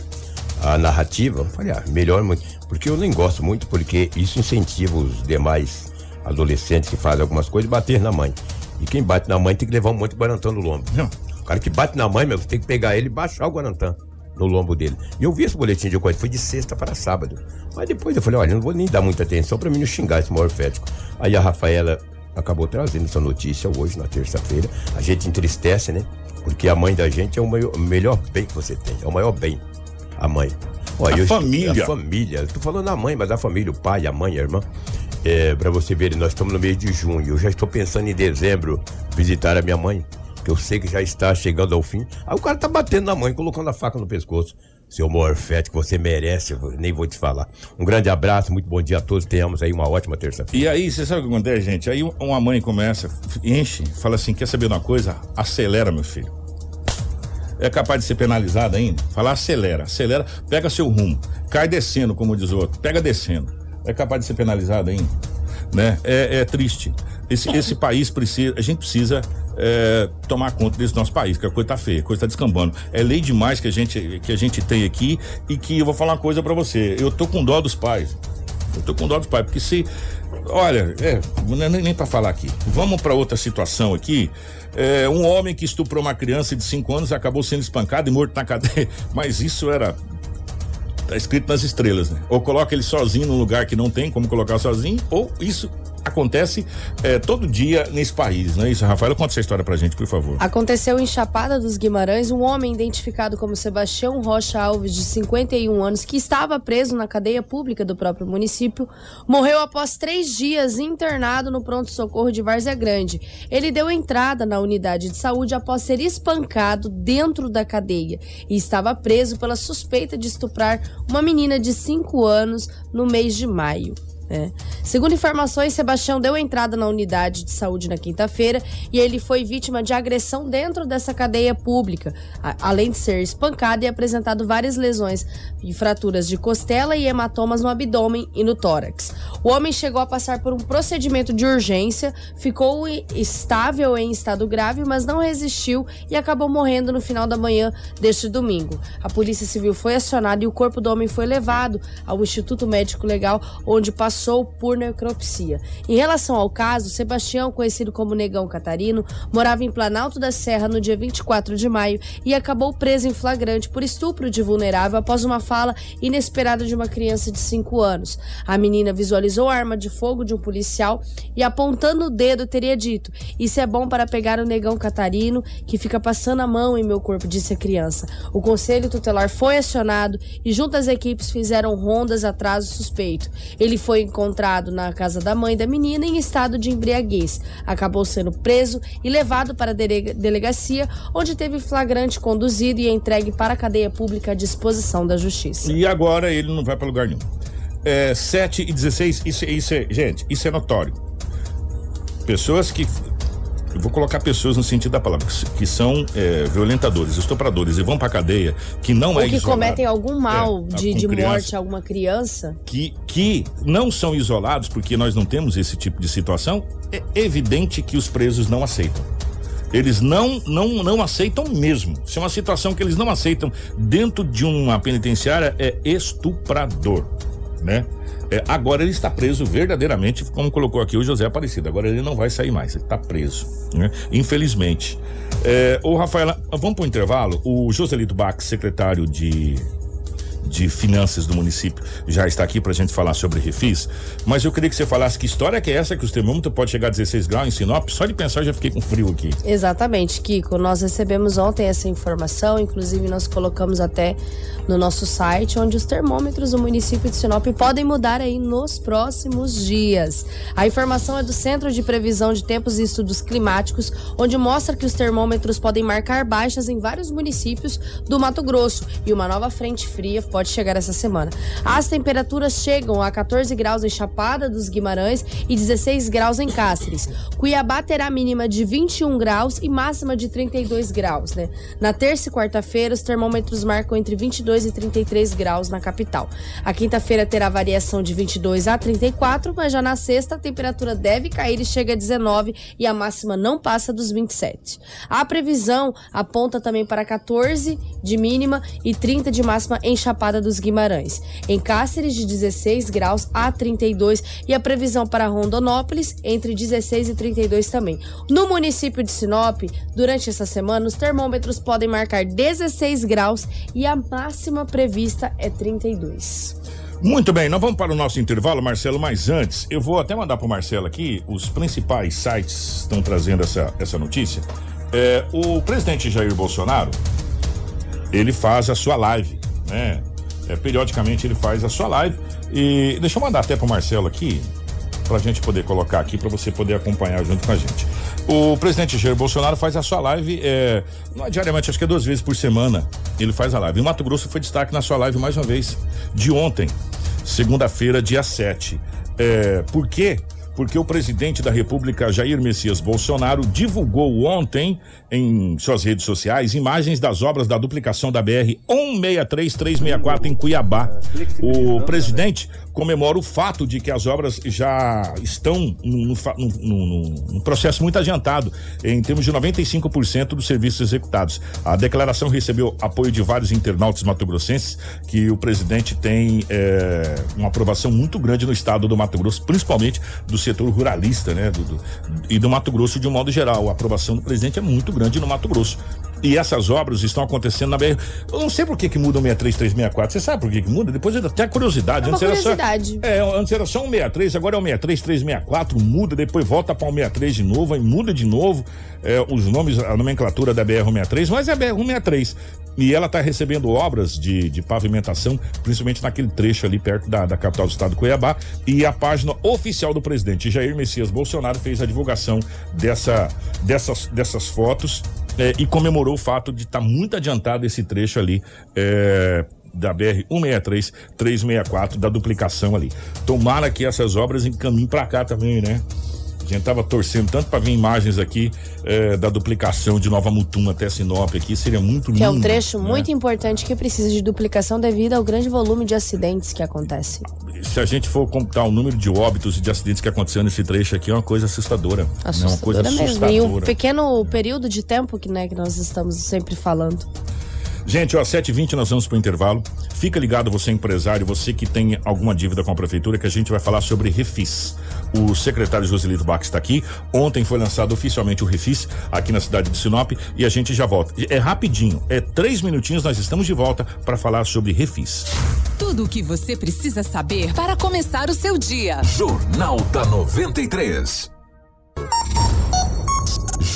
a narrativa, falei, ah, melhor muito. Porque eu nem gosto muito, porque isso incentiva os demais adolescentes que fazem algumas coisas a bater na mãe. E quem bate na mãe tem que levar um monte de guarantã no lombo. Não. O cara que bate na mãe, meu, tem que pegar ele e baixar o guarantã no lombo dele. E eu vi esse boletim de ocorrência, foi de sexta para sábado. Mas depois eu falei, olha, não vou nem dar muita atenção para mim não xingar esse maior fético. Aí a Rafaela acabou trazendo essa notícia hoje, na terça-feira. A gente entristece, né? Porque a mãe da gente é o maior, melhor bem que você tem, é o maior bem a mãe. Olha, a família. Estou, a família. Estou falando a mãe, mas a família, o pai, a mãe, a irmã. É, para você ver, nós estamos no mês de junho. Eu já estou pensando em dezembro visitar a minha mãe, que eu sei que já está chegando ao fim. Aí o cara tá batendo na mãe, colocando a faca no pescoço. Seu morfete que você merece, nem vou te falar. Um grande abraço, muito bom dia a todos. Tenhamos aí uma ótima terça-feira. E aí, você sabe o que acontece, gente? Aí uma mãe começa, enche, fala assim: quer saber uma coisa? Acelera, meu filho é capaz de ser penalizado ainda? Falar acelera, acelera, pega seu rumo, cai descendo, como diz o outro, pega descendo. É capaz de ser penalizado ainda? Né? É, é triste. Esse, esse país precisa, a gente precisa é, tomar conta desse nosso país, que a coisa tá feia, a coisa tá descambando. É lei demais que a gente, que a gente tem aqui e que eu vou falar uma coisa para você. Eu tô com dó dos pais. Eu tô com dó dos pais, porque se. Olha, é, é nem, nem para falar aqui. Vamos para outra situação aqui. É, um homem que estuprou uma criança de 5 anos acabou sendo espancado e morto na cadeia. Mas isso era. Tá escrito nas estrelas, né? Ou coloca ele sozinho num lugar que não tem como colocar sozinho, ou isso acontece é, todo dia nesse país, não é isso? Rafael, conta essa história pra gente, por favor. Aconteceu em Chapada dos Guimarães, um homem identificado como Sebastião Rocha Alves, de 51 anos, que estava preso na cadeia pública do próprio município, morreu após três dias internado no pronto-socorro de Várzea Grande. Ele deu entrada na unidade de saúde após ser espancado dentro da cadeia e estava preso pela suspeita de estuprar uma menina de 5 anos no mês de maio. É. Segundo informações, Sebastião deu entrada na unidade de saúde na quinta-feira e ele foi vítima de agressão dentro dessa cadeia pública, além de ser espancado e apresentado várias lesões e fraturas de costela e hematomas no abdômen e no tórax. O homem chegou a passar por um procedimento de urgência, ficou estável em estado grave, mas não resistiu e acabou morrendo no final da manhã deste domingo. A Polícia Civil foi acionada e o corpo do homem foi levado ao Instituto Médico Legal, onde passou passou por necropsia. Em relação ao caso, Sebastião, conhecido como Negão Catarino, morava em Planalto da Serra no dia 24 de maio e acabou preso em flagrante por estupro de vulnerável após uma fala inesperada de uma criança de 5 anos. A menina visualizou a arma de fogo de um policial e, apontando o dedo, teria dito: Isso é bom para pegar o Negão Catarino, que fica passando a mão em meu corpo, disse a criança. O conselho tutelar foi acionado e, junto às equipes, fizeram rondas atrás do suspeito. Ele foi encontrado na casa da mãe da menina em estado de embriaguez. Acabou sendo preso e levado para a delegacia, onde teve flagrante conduzido e entregue para a cadeia pública à disposição da justiça. E agora ele não vai para lugar nenhum. É, 7 e 16, isso, isso é, gente, isso é notório. Pessoas que vou colocar pessoas no sentido da palavra, que, são é, violentadores, estupradores e vão pra cadeia, que não Ou é que isolado, cometem algum mal é, de, de criança, morte a alguma criança. Que, que não são isolados, porque nós não temos esse tipo de situação, é evidente que os presos não aceitam. Eles não, não, não aceitam mesmo. Se é uma situação que eles não aceitam dentro de uma penitenciária, é estuprador, né? É, agora ele está preso verdadeiramente, como colocou aqui o José Aparecido. Agora ele não vai sair mais, ele está preso, né? Infelizmente. É, ô Rafaela, vamos para o intervalo. O Joselito Bach, secretário de de Finanças do município já está aqui para a gente falar sobre refis, mas eu queria que você falasse que história que é essa que o termômetro pode chegar a 16 graus em Sinop, só de pensar eu já fiquei com frio aqui. Exatamente, Kiko, nós recebemos ontem essa informação, inclusive nós colocamos até no nosso site, onde os termômetros do município de Sinop podem mudar aí nos próximos dias. A informação é do Centro de Previsão de Tempos e Estudos Climáticos, onde mostra que os termômetros podem marcar baixas em vários municípios do Mato Grosso e uma nova frente fria pode chegar essa semana. As temperaturas chegam a 14 graus em Chapada dos Guimarães e 16 graus em Cáceres. Cuiabá terá mínima de 21 graus e máxima de 32 graus, né? Na terça e quarta-feira, os termômetros marcam entre 22 e 33 graus na capital. A quinta-feira terá variação de 22 a 34, mas já na sexta a temperatura deve cair e chega a 19 e a máxima não passa dos 27. A previsão aponta também para 14 de mínima e 30 de máxima em Chapada Chapada dos Guimarães. Em Cáceres, de 16 graus a 32 e a previsão para Rondonópolis entre 16 e 32 também. No município de Sinop, durante essa semana, os termômetros podem marcar 16 graus e a máxima prevista é 32. Muito bem, nós vamos para o nosso intervalo, Marcelo, mas antes, eu vou até mandar para o Marcelo aqui, os principais sites estão trazendo essa, essa notícia. É, o presidente Jair Bolsonaro, ele faz a sua live, né? É, periodicamente ele faz a sua live. E deixa eu mandar até pro Marcelo aqui, pra gente poder colocar aqui, para você poder acompanhar junto com a gente. O presidente Jair Bolsonaro faz a sua live é, é, diariamente, acho que é duas vezes por semana. Ele faz a live. E o Mato Grosso foi destaque na sua live mais uma vez, de ontem, segunda-feira, dia 7. É, por quê? O presidente da República, Jair Messias Bolsonaro, divulgou ontem em suas redes sociais imagens das obras da duplicação da BR 163-364 em Cuiabá. O presidente comemora o fato de que as obras já estão num, num processo muito adiantado, em termos de 95% dos serviços executados. A declaração recebeu apoio de vários internautas matogrossenses, que o presidente tem é, uma aprovação muito grande no estado do Mato Grosso, principalmente do setor ruralista, né? Do, do, e do Mato Grosso de um modo geral. A aprovação do presidente é muito grande no Mato Grosso. E essas obras estão acontecendo na BR. Eu não sei por que que muda o 63364. Você sabe por que que muda? Depois eu até curiosidade. É antes curiosidade. Era só, é, antes era só um 63, agora é o 63364, muda, depois volta para o 63 de novo, aí muda de novo é, os nomes, a nomenclatura da BR-163, mas é a BR-163. E ela está recebendo obras de, de pavimentação, principalmente naquele trecho ali perto da, da capital do estado, Cuiabá. E a página oficial do presidente Jair Messias Bolsonaro fez a divulgação dessa, dessas, dessas fotos é, e comemorou o fato de estar tá muito adiantado esse trecho ali. É, da BR 163 364 da duplicação ali. Tomara que essas obras encaminhem para cá também, né? A gente tava torcendo tanto para ver imagens aqui eh, da duplicação de Nova Mutum até Sinop aqui, seria muito lindo. Que é um trecho né? muito importante que precisa de duplicação devido ao grande volume de acidentes que acontecem. Se a gente for computar o número de óbitos e de acidentes que aconteceram nesse trecho aqui, é uma coisa assustadora. Assustadora é uma coisa mesmo. assustadora. E um pequeno período de tempo que, né, que nós estamos sempre falando. Gente, ó, 7h20 nós vamos pro intervalo. Fica ligado, você empresário, você que tem alguma dívida com a prefeitura, que a gente vai falar sobre refis. O secretário Joselito Bach está aqui. Ontem foi lançado oficialmente o refis aqui na cidade de Sinop e a gente já volta. É rapidinho, é três minutinhos, nós estamos de volta para falar sobre refis. Tudo o que você precisa saber para começar o seu dia. Jornal da 93.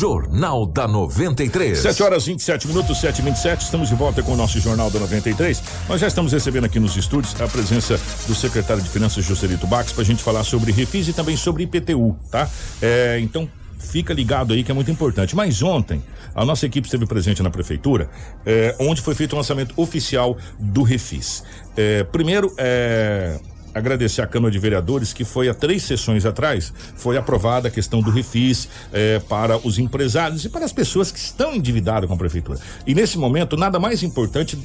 Jornal da 93. 7 horas 27 minutos, 7 e 27 Estamos de volta com o nosso Jornal da 93. Nós já estamos recebendo aqui nos estúdios a presença do secretário de Finanças, Joselito Bax, para a gente falar sobre refis e também sobre IPTU, tá? É, então, fica ligado aí que é muito importante. Mas ontem, a nossa equipe esteve presente na prefeitura, é, onde foi feito o lançamento oficial do Refis. É, primeiro, é, agradecer à Câmara de Vereadores que foi há três sessões atrás foi aprovada a questão do refis eh, para os empresários e para as pessoas que estão endividadas com a prefeitura. E nesse momento nada mais importante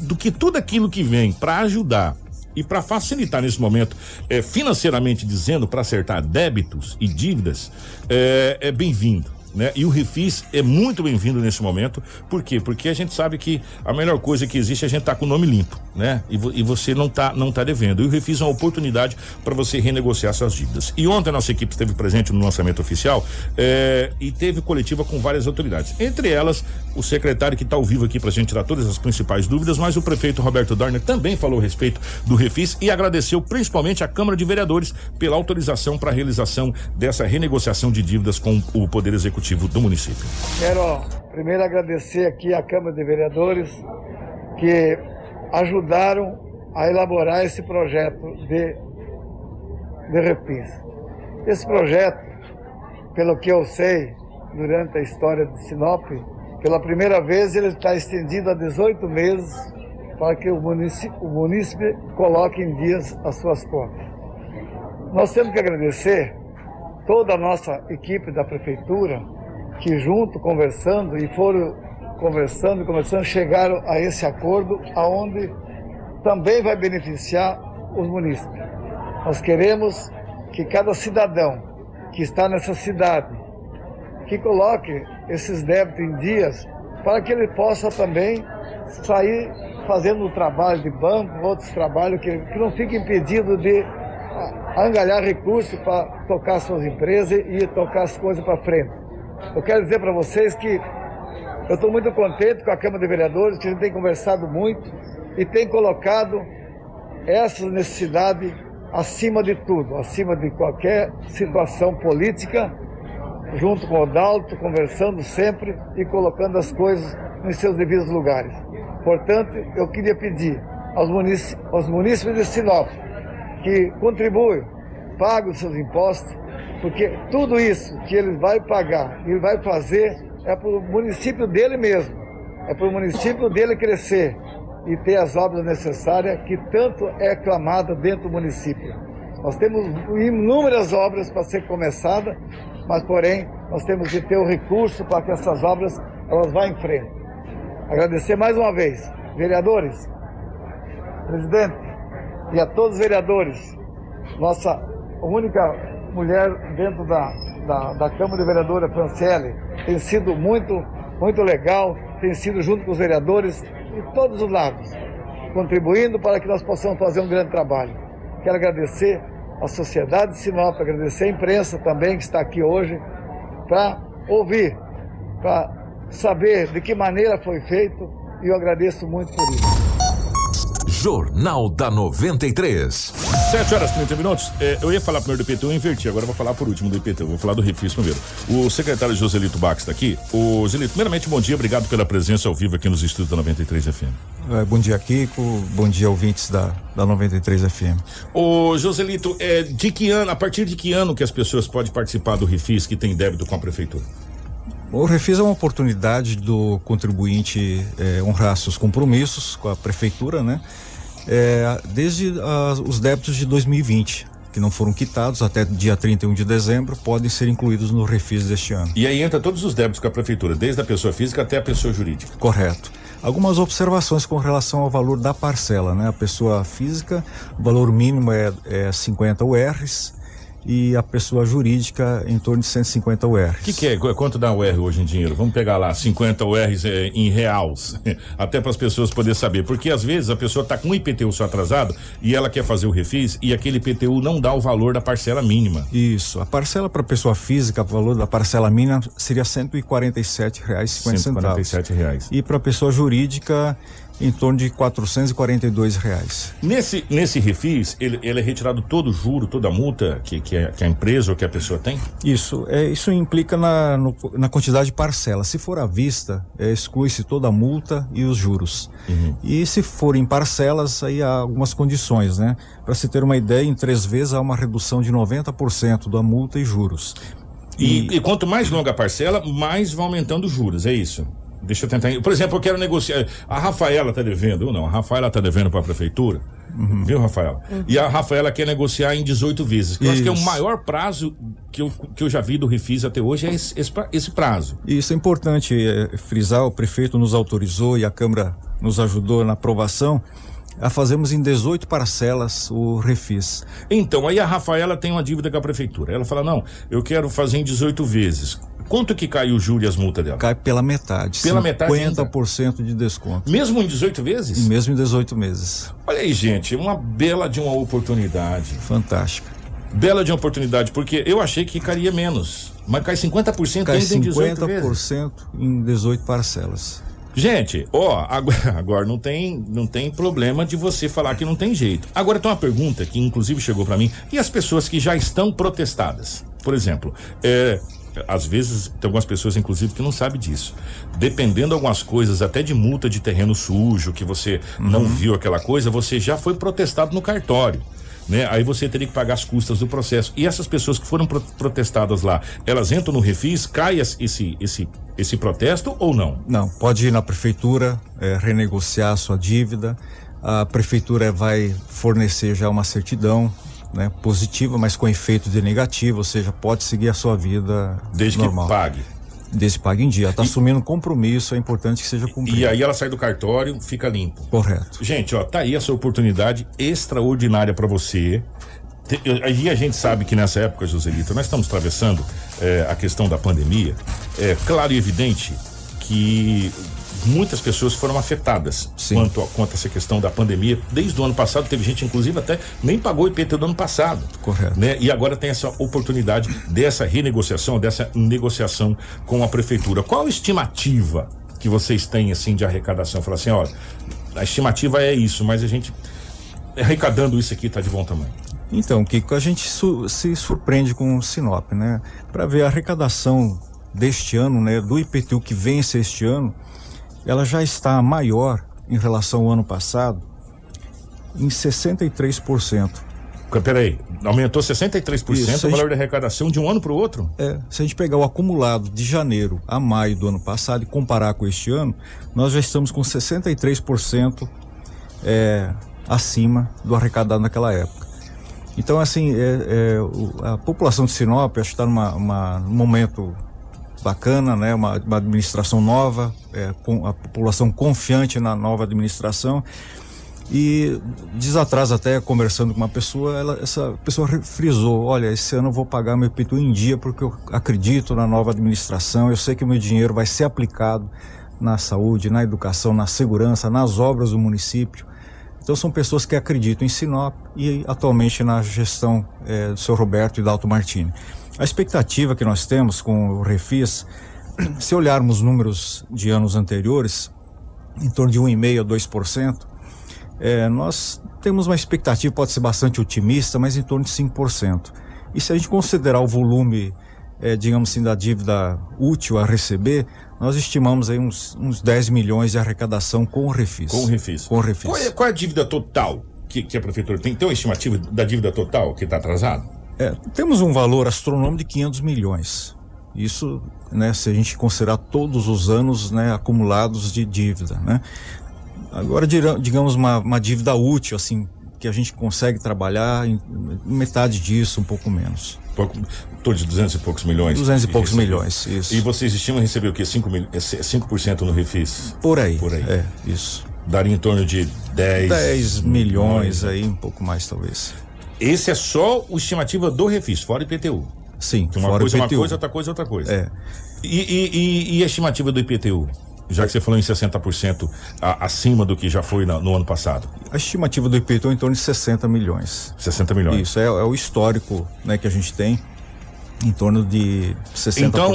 do que tudo aquilo que vem para ajudar e para facilitar nesse momento, eh, financeiramente dizendo, para acertar débitos e dívidas, eh, é bem-vindo né? E o refis é muito bem-vindo nesse momento. Por quê? Porque a gente sabe que a melhor coisa que existe é a gente estar tá com o nome limpo, né? E, vo, e, você não tá não tá devendo. E o refis é uma oportunidade para você renegociar suas dívidas. E ontem a nossa equipe esteve presente no lançamento oficial é, e teve coletiva com várias autoridades. Entre elas, o secretário que está ao vivo aqui para a gente tirar todas as principais dúvidas, mas o prefeito Roberto Dorner também falou a respeito do refis e agradeceu principalmente a Câmara de Vereadores pela autorização para a realização dessa renegociação de dívidas com o Poder Executivo do município. Quero primeiro agradecer aqui à Câmara de Vereadores que ajudaram a elaborar esse projeto de, de refis. Esse projeto, pelo que eu sei, durante a história de Sinop, pela primeira vez ele está estendido a 18 meses para que o município, o município coloque em dias as suas contas. Nós temos que agradecer toda a nossa equipe da prefeitura, que junto conversando e foram conversando conversando, chegaram a esse acordo aonde também vai beneficiar os munícipes. Nós queremos que cada cidadão que está nessa cidade, que coloque esses débitos em dias, para que ele possa também sair fazendo o trabalho de banco, outros trabalhos, que, que não fique impedido de angariar recursos para tocar suas empresas e tocar as coisas para frente. Eu quero dizer para vocês que eu estou muito contente com a Câmara de Vereadores, que a gente tem conversado muito e tem colocado essa necessidade acima de tudo, acima de qualquer situação política, junto com o Dalto, conversando sempre e colocando as coisas nos seus devidos lugares. Portanto, eu queria pedir aos munícipes, aos munícipes de Sinop que contribui, paga os seus impostos, porque tudo isso que ele vai pagar, ele vai fazer, é para o município dele mesmo, é para o município dele crescer e ter as obras necessárias que tanto é clamada dentro do município. Nós temos inúmeras obras para ser começadas, mas porém nós temos que ter o recurso para que essas obras elas vá em frente. Agradecer mais uma vez, vereadores, presidente, e a todos os vereadores. Nossa única mulher dentro da, da, da Câmara de Vereadora, Franciele, tem sido muito, muito legal, tem sido junto com os vereadores de todos os lados, contribuindo para que nós possamos fazer um grande trabalho. Quero agradecer à sociedade de Sinop, agradecer à imprensa também que está aqui hoje, para ouvir, para saber de que maneira foi feito, e eu agradeço muito por isso. Jornal da 93. 7 horas e 30 minutos. É, eu ia falar primeiro do IPTU, eu inverti. Agora eu vou falar por último do IPTU. Vou falar do Refis primeiro. O secretário Joselito Bax está aqui. O Joselito, primeiramente, bom dia. Obrigado pela presença ao vivo aqui nos estúdios da 93 FM. É, bom dia, Kiko. Bom dia, ouvintes da, da 93 FM. O Joselito, é, de que ano, a partir de que ano que as pessoas podem participar do Refis que tem débito com a prefeitura? O Refis é uma oportunidade do contribuinte é, honrar seus compromissos com a prefeitura, né? É, desde uh, os débitos de 2020, que não foram quitados até dia 31 de dezembro, podem ser incluídos no refis deste ano. E aí entra todos os débitos com a prefeitura, desde a pessoa física até a pessoa jurídica. Correto. Algumas observações com relação ao valor da parcela, né? A pessoa física, o valor mínimo é, é 50 URs, e a pessoa jurídica em torno de 150 URs. O que, que, é? Quanto dá o UR hoje em dinheiro? Vamos pegar lá 50 URs é, em reais, até para as pessoas poderem saber, porque às vezes a pessoa está com um IPTU só atrasado e ela quer fazer o refis e aquele IPTU não dá o valor da parcela mínima. Isso, a parcela para pessoa física, o valor da parcela mínima seria 147,50 reais. 147 reais. E para pessoa jurídica em torno de 442 reais. Nesse, nesse refis, ele, ele é retirado todo o juro, toda a multa que, que, a, que a empresa ou que a pessoa tem? Isso, é, isso implica na, no, na quantidade de parcela. Se for à vista, é, exclui-se toda a multa e os juros. Uhum. E se for em parcelas, aí há algumas condições, né? Para se ter uma ideia, em três vezes há uma redução de 90% da multa e juros. E, e quanto mais longa a parcela, mais vai aumentando os juros, é isso? Deixa eu tentar. Por exemplo, eu quero negociar. A Rafaela está devendo, ou não? A Rafaela está devendo para a prefeitura. Viu, Rafaela? E a Rafaela quer negociar em 18 vezes. Que eu acho que é o maior prazo que eu, que eu já vi do Refis até hoje, é esse, esse, esse prazo. Isso é importante é, frisar, o prefeito nos autorizou e a Câmara nos ajudou na aprovação a fazermos em 18 parcelas o refis. Então, aí a Rafaela tem uma dívida com a prefeitura. Ela fala: não, eu quero fazer em 18 vezes. Quanto que cai o juro e as multas dela? Cai pela metade. Pela metade ainda? 50% de desconto. Mesmo em 18 vezes? E mesmo em 18 meses. Olha aí, gente, uma bela de uma oportunidade. Fantástica. Bela de uma oportunidade, porque eu achei que cairia menos. Mas cai 50% Cai ainda em 18 vezes. 50% em 18 parcelas. Gente, ó, agora, agora não tem, não tem problema de você falar que não tem jeito. Agora tem uma pergunta que inclusive chegou pra mim. E as pessoas que já estão protestadas? Por exemplo, é, às vezes tem algumas pessoas inclusive que não sabem disso. Dependendo algumas coisas, até de multa de terreno sujo, que você não viu aquela coisa, você já foi protestado no cartório. Né? Aí você teria que pagar as custas do processo. E essas pessoas que foram pro- protestadas lá, elas entram no refis, cai esse, esse, esse protesto ou não? Não, pode ir na prefeitura, é, renegociar a sua dívida. A prefeitura vai fornecer já uma certidão né, positiva, mas com efeito de negativo, ou seja, pode seguir a sua vida Desde normal. que pague. Desde que pague em dia. Está assumindo um compromisso, é importante que seja cumprido. E aí ela sai do cartório, fica limpo. Correto. Gente, ó, tá aí essa oportunidade extraordinária para você. E a gente sabe que nessa época, Joselito, nós estamos atravessando eh, a questão da pandemia. É claro e evidente que muitas pessoas foram afetadas Sim. quanto a, quanto a essa questão da pandemia. Desde o ano passado, teve gente, inclusive, até nem pagou o IPT do ano passado. Correto. Né? E agora tem essa oportunidade dessa renegociação, dessa negociação com a prefeitura. Qual a estimativa que vocês têm assim de arrecadação? Falar assim, olha, a estimativa é isso, mas a gente arrecadando isso aqui tá de bom tamanho. Então, Kiko, a gente su- se surpreende com o Sinop, né? Para ver a arrecadação deste ano, né, do IPTU que vence este ano, ela já está maior em relação ao ano passado em 63%. Peraí, aumentou 63% Isso, o a valor gente- da arrecadação de um ano para o outro? É, se a gente pegar o acumulado de janeiro a maio do ano passado e comparar com este ano, nós já estamos com 63% é, acima do arrecadado naquela época. Então, assim, é, é, a população de Sinop acho que está num momento bacana, né? Uma, uma administração nova, é, com a população confiante na nova administração. E dias atrás, até conversando com uma pessoa, ela, essa pessoa frisou: olha, esse ano eu vou pagar meu IPTU em dia porque eu acredito na nova administração, eu sei que meu dinheiro vai ser aplicado na saúde, na educação, na segurança, nas obras do município. Então são pessoas que acreditam em Sinop e atualmente na gestão eh, do seu Roberto e da Alto Martini. A expectativa que nós temos com o Refis, se olharmos números de anos anteriores, em torno de 1,5% a 2%, é, nós temos uma expectativa, pode ser bastante otimista, mas em torno de 5%. E se a gente considerar o volume, é, digamos assim, da dívida útil a receber, nós estimamos aí uns, uns 10 milhões de arrecadação com o Refis. Com o refis. Com o Refis. Qual é, qual é a dívida total que, que a prefeitura tem? Tem uma estimativa da dívida total que está atrasado? É, temos um valor astronômico de 500 milhões. Isso, né, se a gente considerar todos os anos né, acumulados de dívida, né? Agora, digamos, uma, uma dívida útil, assim, que a gente consegue trabalhar metade disso, um pouco menos. Pouco, tô de 200 e poucos milhões. 200 e poucos milhões, isso. E vocês estimam receber o quê? 5%, mil, é, 5% no refis? Por aí. Por aí. É, isso. Daria em torno de 10, 10 milhões aí, um pouco mais talvez. Esse é só o estimativa do refis, fora IPTU. Sim, Que uma fora coisa é uma IPTU. coisa, outra coisa é outra coisa. É. E, e- e- e a estimativa do IPTU? Já que você falou em 60% a- acima do que já foi na- no ano passado. A estimativa do IPTU é em torno de 60 milhões. 60 milhões. Isso, é, é o histórico né, que a gente tem. Em torno de 60%. Então,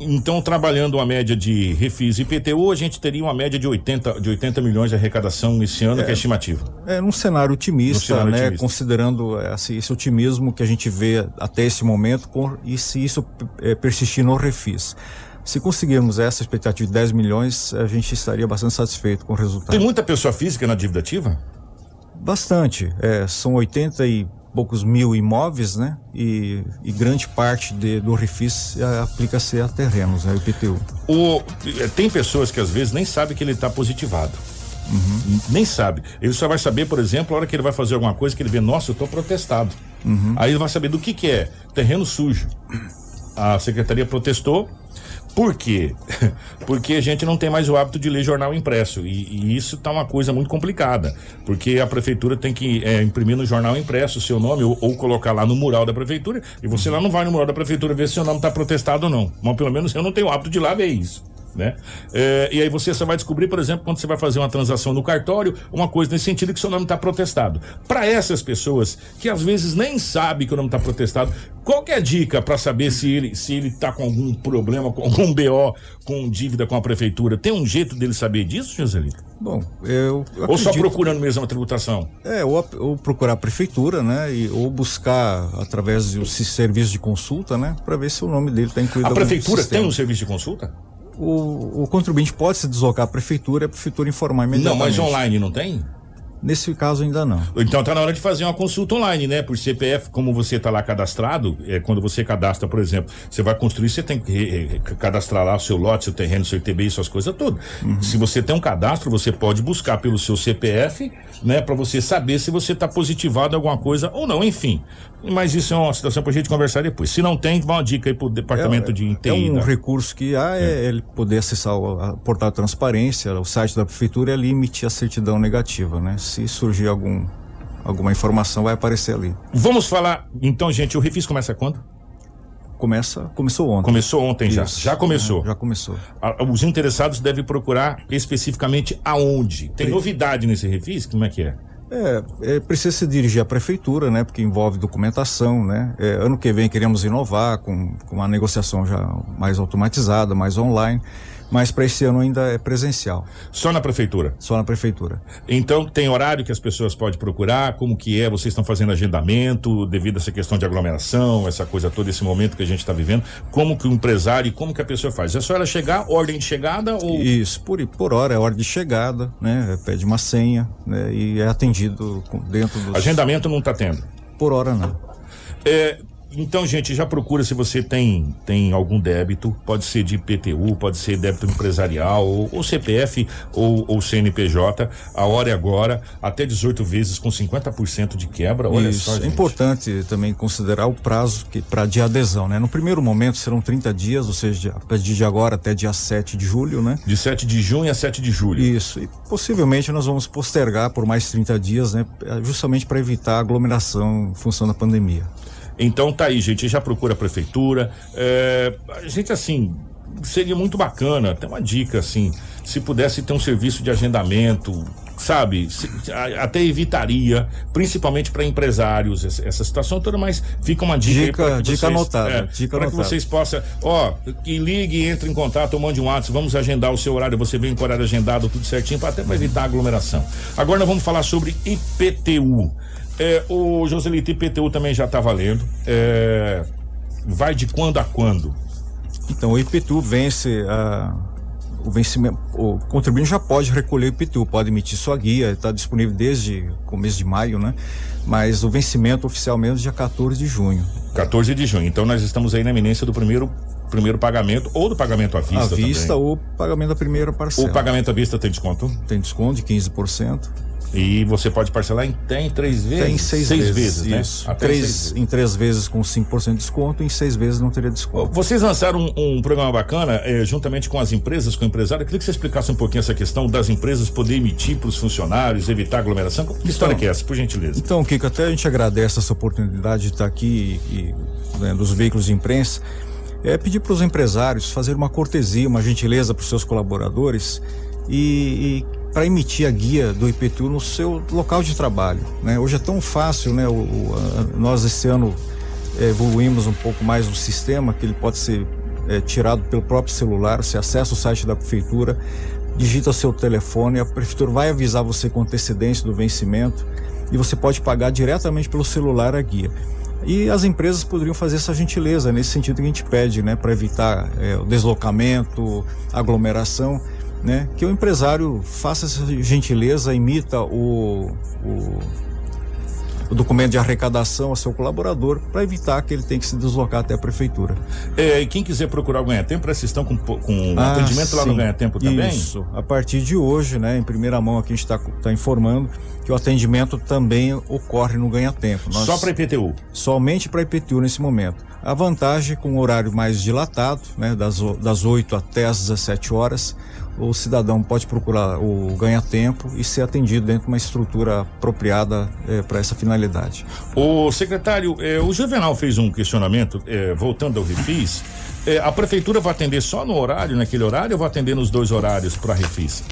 então, trabalhando uma média de refis e IPTU, a gente teria uma média de 80, de 80 milhões de arrecadação esse ano, É. que é a estimativa. É num cenário otimista, cenário né? otimista. Considerando é, assim, esse otimismo que a gente vê até esse momento com- e se isso é, persistir no refis. Se conseguirmos essa expectativa de 10 milhões, a gente estaria bastante satisfeito com o resultado. Tem muita pessoa física na dívida ativa? Bastante. É, são 80 e poucos mil imóveis, né? E, e grande parte de- do refis aplica-se a terrenos, né? O IPTU. O, eh, tem pessoas que às vezes nem sabem que ele está positivado. N- Nem sabe. Ele só vai saber, por exemplo, a hora que ele vai fazer alguma coisa que ele vê, nossa, eu tô protestado. Aí ele vai saber do que que é. Terreno sujo. A secretaria protestou. Por quê? Porque a gente não tem mais o hábito de ler jornal impresso. E, e isso tá uma coisa muito complicada. Porque a prefeitura tem que eh, imprimir no jornal impresso o seu nome ou, ou colocar lá no mural da prefeitura. E você lá não vai no mural da prefeitura ver se seu nome tá protestado ou não. Mas pelo menos eu não tenho o hábito de lá ver isso né? É, e aí você só vai descobrir, por exemplo, quando você vai fazer uma transação no cartório, uma coisa nesse sentido que seu nome está protestado. Para essas pessoas que às vezes nem sabem que o nome está protestado, qual que é a dica para saber se ele se ele está com algum problema, com algum BO, com dívida com a prefeitura? Tem um jeito dele saber disso, Joselito? Bom, eu. Ou só procurando mesmo a tributação? É, ou, ou procurar a prefeitura, né? E, ou buscar através do serviço de consulta, né? Para ver se o nome dele está incluído A prefeitura tem um serviço de consulta? O, o contribuinte pode se deslocar à prefeitura e a prefeitura informar Não, imediatamente. mas online não tem? Nesse caso ainda não. Então tá na hora de fazer uma consulta online, né? Por CPF, como você tá lá cadastrado, é, quando você cadastra, por exemplo, você vai construir, você tem que cadastrar lá o seu lote, seu terreno, seu ITBI, suas coisas todas. Se você tem um cadastro, você pode buscar pelo seu CPF, né? Pra você saber se você tá positivado em alguma coisa ou não, enfim. Mas isso é uma situação pra gente conversar depois. Se não tem, dá uma dica aí pro departamento de TI. É um né? recurso que há é, ele poder acessar o a portal de transparência, o site da prefeitura e ali emitir a certidão negativa, né? Se surgir algum, alguma informação, vai aparecer ali. Vamos falar, então, gente, o refis começa quando? Começa, começou ontem. Começou ontem já. Isso. Já começou. É, já começou. A- Os interessados devem procurar especificamente aonde. Tem novidade nesse refis? Como é que é? É, é, precisa se dirigir à prefeitura, né? Porque envolve documentação, né? É, ano que vem queremos inovar com, com uma negociação já mais automatizada, mais online, mas para esse ano ainda é presencial. Só na prefeitura? Só na prefeitura. Então tem horário que as pessoas podem procurar? Como que é? Vocês estão fazendo agendamento devido a essa questão de aglomeração, essa coisa toda, esse momento que a gente está vivendo? Como que o empresário e como que a pessoa faz? É só ela chegar, ordem de chegada ou... Isso, por, por hora é hora de chegada, né? Pede uma senha, né? E é atendido dentro dos... Agendamento não está tendo? Por hora não. É, então, gente, já procura se você tem, tem algum débito, pode ser de IPTU, pode ser débito empresarial, ou, ou CPF ou, ou CNPJ. A hora é agora, até 18 vezes com 50% de quebra. Olha Isso. só, é gente. importante também considerar o prazo que para de adesão, né? No primeiro momento serão 30 dias, ou seja, a partir de agora até dia 7 de julho, né? De 7 de junho a 7 de julho. Isso. E possivelmente nós vamos postergar por mais 30 dias, né? Justamente para evitar aglomeração em função da pandemia. Então tá aí, gente, já procura a prefeitura. É, a gente, assim, seria muito bacana, tem uma dica, assim, se pudesse ter um serviço de agendamento, sabe? Até evitaria, principalmente para empresários, essa, situação toda, mas fica uma dica. aí Dica- que dica vocês- anotada, é, dica Para que vocês possam, ó, que ligue, entre em contato, mande um WhatsApp, vamos agendar o seu horário, você vem com o horário agendado, tudo certinho, pra- até para evitar aglomeração. Agora nós vamos falar sobre IPTU. É, o Joselito, IPTU também já está valendo. É, vai de quando a quando? Então, o IPTU vence a o vencimento, o contribuinte já pode recolher o IPTU, pode emitir sua guia, está disponível desde começo de maio, né? Mas o vencimento oficial mesmo é dia 14 de junho. 14 de junho. Então nós estamos aí na iminência do primeiro, primeiro pagamento ou do pagamento à vista. à vista também. ou pagamento da primeira parcela. O pagamento à vista tem desconto? Tem desconto de 15%. E você pode parcelar em, até em três vezes? Tem seis, vezes, né? Isso. Até Três, seis vezes. em três vezes com 5% de desconto, em seis vezes não teria desconto. Vocês lançaram um, um programa bacana, eh, juntamente com as empresas, com o empresário. Eu queria que você explicasse um pouquinho essa questão das empresas poder emitir para os funcionários, evitar aglomeração. Que história que é essa, por gentileza? Então, Kiko, até a gente agradece essa oportunidade de estar aqui e, e, né, dos veículos de imprensa. É pedir para os empresários fazer uma cortesia, uma gentileza para os seus colaboradores e, e para emitir a guia do IPTU no seu local de trabalho. Né? Hoje é tão fácil, né? O, o- a- nós esse ano é, evoluímos um pouco mais o sistema, que ele pode ser é, tirado pelo próprio celular, você acessa o site da prefeitura, digita seu telefone, a prefeitura vai avisar você com antecedência do vencimento e você pode pagar diretamente pelo celular a guia. E as empresas poderiam fazer essa gentileza nesse sentido que a gente pede, né, para evitar é, o deslocamento, aglomeração, né, que o empresário faça essa gentileza, imita o, o o documento de arrecadação ao seu colaborador para evitar que ele tenha que se deslocar até a prefeitura. É, e quem quiser procurar o Ganha Tempo, vocês estão com, com ah, atendimento sim. lá no Ganha Tempo também? Isso. A partir de hoje, né, em primeira mão aqui a gente está tá informando que o atendimento também ocorre no Ganha Tempo. Nós, Só para IPTU? Somente para IPTU nesse momento. A vantagem com o horário mais dilatado, né, das, das 8 até as 17 horas, o cidadão pode procurar o ganha-tempo e ser atendido dentro de uma estrutura apropriada é, para essa finalidade. O secretário, é, o Juvenal fez um questionamento, é, voltando ao Refis. É, a prefeitura vai atender só no horário, naquele horário, ou vai atender nos dois horários para Refis?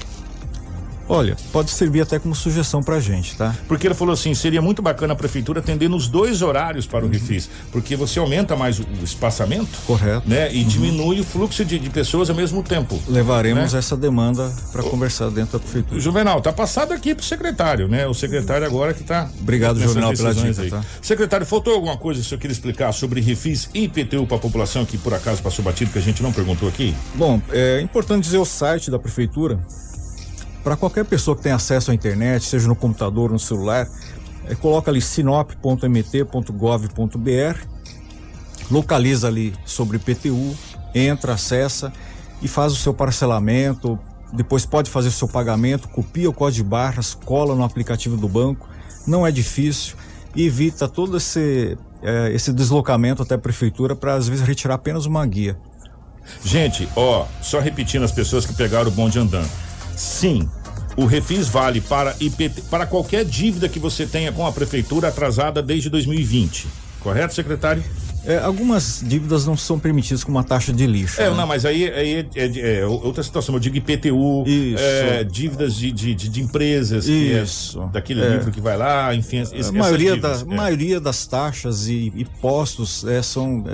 Olha, pode servir até como sugestão pra gente, tá? Porque ele falou assim, seria muito bacana a prefeitura atender nos dois horários para o uhum. refis, porque você aumenta mais o, o espaçamento. Correto. Né? E uhum. diminui o fluxo de, de, pessoas ao mesmo tempo. Levaremos né? essa demanda para conversar dentro da prefeitura. Juvenal, tá passado aqui pro secretário, né? O secretário agora que tá. Obrigado, Juvenal, pela dica, aí. tá? Secretário, faltou alguma coisa que o senhor queria explicar sobre refis e IPTU para a população que por acaso passou batido que a gente não perguntou aqui? Bom, é importante dizer o site da prefeitura para qualquer pessoa que tenha acesso à internet, seja no computador, no celular, é, coloca ali sinop.mt.gov.br, localiza ali sobre IPTU, entra, acessa e faz o seu parcelamento, depois pode fazer o seu pagamento, copia o código de barras, cola no aplicativo do banco, não é difícil e evita todo esse, é, esse deslocamento até a prefeitura para às vezes retirar apenas uma guia. Gente, ó, só repetindo as pessoas que pegaram o bonde andando Sim, o refis vale para IPT, para qualquer dívida que você tenha com a prefeitura atrasada desde 2020. Correto, secretário? É, algumas dívidas não são permitidas com uma taxa de lixo. É, né? não, mas aí, aí é, é, é, outra situação. Eu digo IPTU, é, dívidas de, de, de, empresas, é Isso. daquele é. livro que vai lá, enfim. a maioria, dívidas, da, maioria das taxas e impostos são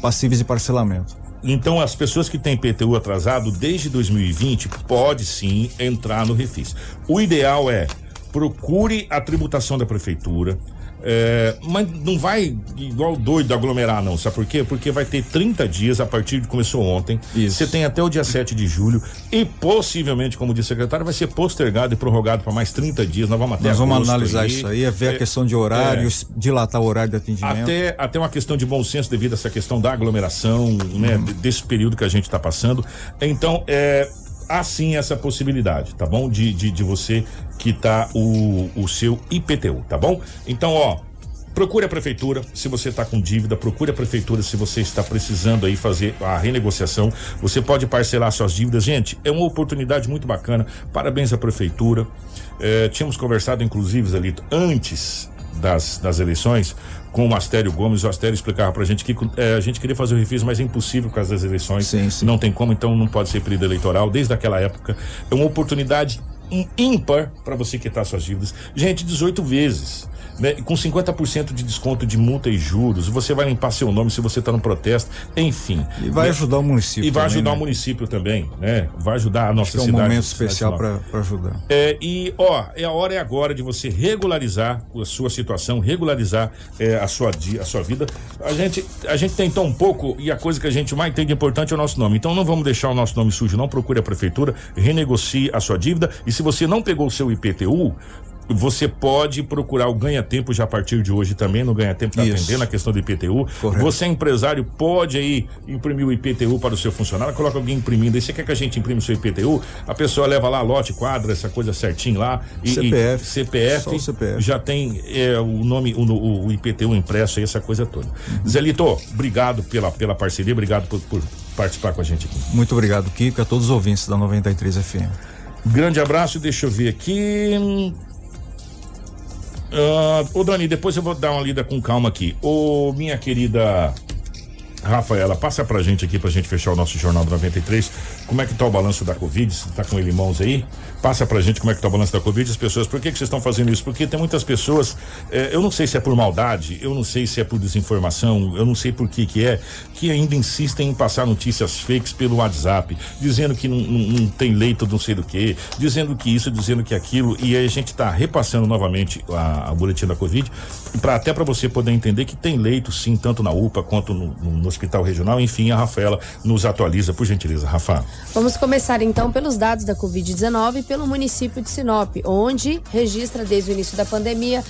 passíveis de parcelamento. Então, as pessoas que têm PTU atrasado desde 2020 pode sim entrar no refis. O ideal é procure a tributação da prefeitura. É, mas não vai igual doido aglomerar, não. Sabe por quê? Porque vai ter 30 dias a partir de começou ontem. Você tem até o dia 7 de julho e possivelmente, como disse o secretário, vai ser postergado e prorrogado para mais 30 dias. Nós vamos até Nós vamos analisar aí. isso aí, é ver é, a questão de horários, é, dilatar o horário de atendimento. Até, até uma questão de bom senso devido a essa questão da aglomeração, né? Uhum. Desse período que a gente está passando. Então, é, há sim essa possibilidade, tá bom? De, de, de você quitar o, o seu IPTU, tá bom? Então, ó, Procure a prefeitura se você está com dívida, procure a prefeitura se você está precisando aí fazer a renegociação. Você pode parcelar suas dívidas. Gente, é uma oportunidade muito bacana. Parabéns à prefeitura. É, tínhamos conversado, inclusive, Zalito, antes das, das eleições com o Astério Gomes. O Astério explicava pra gente que é, a gente queria fazer o refis, mas é impossível por causa das eleições. Sim, sim. Não tem como, então não pode ser período eleitoral. Desde aquela época, é uma oportunidade ímpar para você quitar suas dívidas. Gente, 18 vezes né? Com 50% de desconto de multa e juros, você vai limpar seu nome se você está no protesto, enfim. E vai né? ajudar o município. E vai também, ajudar né? o município também, né? Vai ajudar a nossa Acho cidade. É um momento especial para ajudar. É, e, ó, é a hora é agora de você regularizar a sua situação, regularizar é, a, sua, a sua vida. A gente, a gente tem tão pouco e a coisa que a gente mais tem de importante é o nosso nome. Então não vamos deixar o nosso nome sujo, não. Procure a prefeitura, renegocie a sua dívida. E se você não pegou o seu IPTU, você pode procurar o ganha-tempo já a partir de hoje também, no ganha-tempo tá atendendo a questão do IPTU. Correto. Você, empresário, pode aí imprimir o IPTU para o seu funcionário, coloca alguém imprimindo. Aí você quer que a gente imprima o seu IPTU? A pessoa leva lá lote, quadra, essa coisa certinho lá. E, CPF. E CPF, CPF. Já tem é, o nome, o, o, IPTU impresso aí, essa coisa toda. Uhum. Zelito, obrigado pela, pela parceria, obrigado por, por participar com a gente aqui. Muito obrigado, Kiko, a todos os ouvintes da 93 FM. Grande abraço, deixa eu ver aqui. Uh, ô Dani, depois eu vou dar uma lida com calma aqui. Ô, minha querida Rafaela, passa pra gente aqui pra gente fechar o nosso Jornal do 93 como é que tá o balanço da Covid, você tá com ele em mãos aí, passa pra gente como é que tá o balanço da Covid, as pessoas, por que que vocês estão fazendo isso? Porque tem muitas pessoas, eh, eu não sei se é por maldade, eu não sei se é por desinformação, eu não sei por que que é, que ainda insistem em passar notícias fakes pelo WhatsApp, dizendo que não, não, não tem leito não sei do que, dizendo que isso, dizendo que aquilo, e aí a gente tá repassando novamente a, a boletim da Covid, pra, até para você poder entender que tem leito sim, tanto na UPA quanto no, no, no hospital regional, enfim, a Rafaela nos atualiza, por gentileza, Rafa. Vamos começar então pelos dados da Covid-19 pelo município de Sinop, onde registra desde o início da pandemia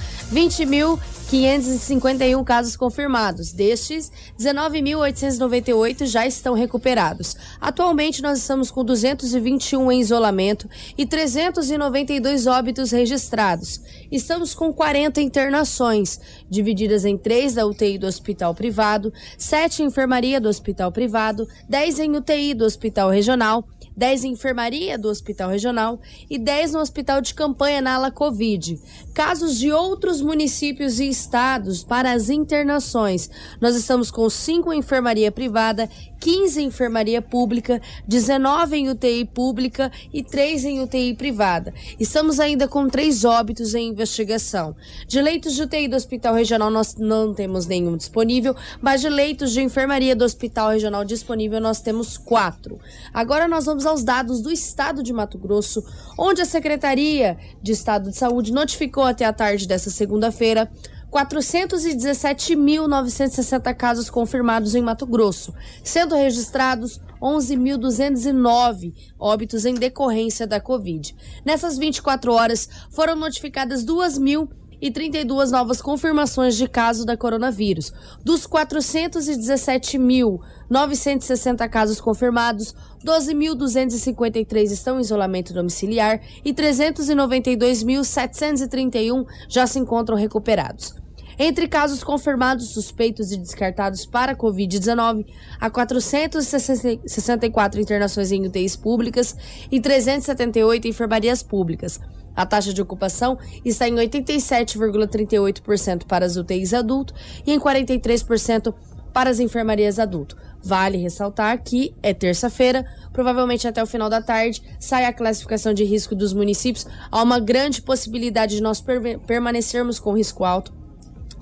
20.551 casos confirmados. Destes, 19.898 já estão recuperados. Atualmente, nós estamos com 221 em isolamento e 392 óbitos registrados. Estamos com 40 internações, divididas em 3 da UTI do hospital privado, 7 em enfermaria do hospital privado, 10 em UTI do hospital regional, 10 em enfermaria do hospital regional e 10 no hospital de campanha na ala Covid. Casos de outros municípios e estados para as internações. Nós estamos com 5 em enfermaria privada, 15 em enfermaria pública, 19 em UTI pública e 3 em UTI privada. Estamos ainda com três óbitos em investigação. De leitos de UTI do hospital regional nós não temos nenhum disponível, mas de leitos de enfermaria do hospital regional disponível nós temos quatro. Agora nós vamos aos dados do estado de Mato Grosso, onde a Secretaria de Estado de Saúde notificou até a tarde dessa segunda-feira 417.960 casos confirmados em Mato Grosso, sendo registrados 11.209 óbitos em decorrência da Covid. Nessas 24 horas, foram notificadas 2.032 novas confirmações de caso da coronavírus. Dos 417.960 casos confirmados, 12.253 estão em isolamento domiciliar e 392.731 já se encontram recuperados. Entre casos confirmados, suspeitos e descartados para Covid-19, há 464 internações em UTIs públicas e 378 em enfermarias públicas. A taxa de ocupação está em 87,38% para as UTIs adulto e em 43% para as enfermarias adulto. Vale ressaltar que é terça-feira, provavelmente até o final da tarde, sai a classificação de risco dos municípios. Há uma grande possibilidade de nós per permanecermos com risco alto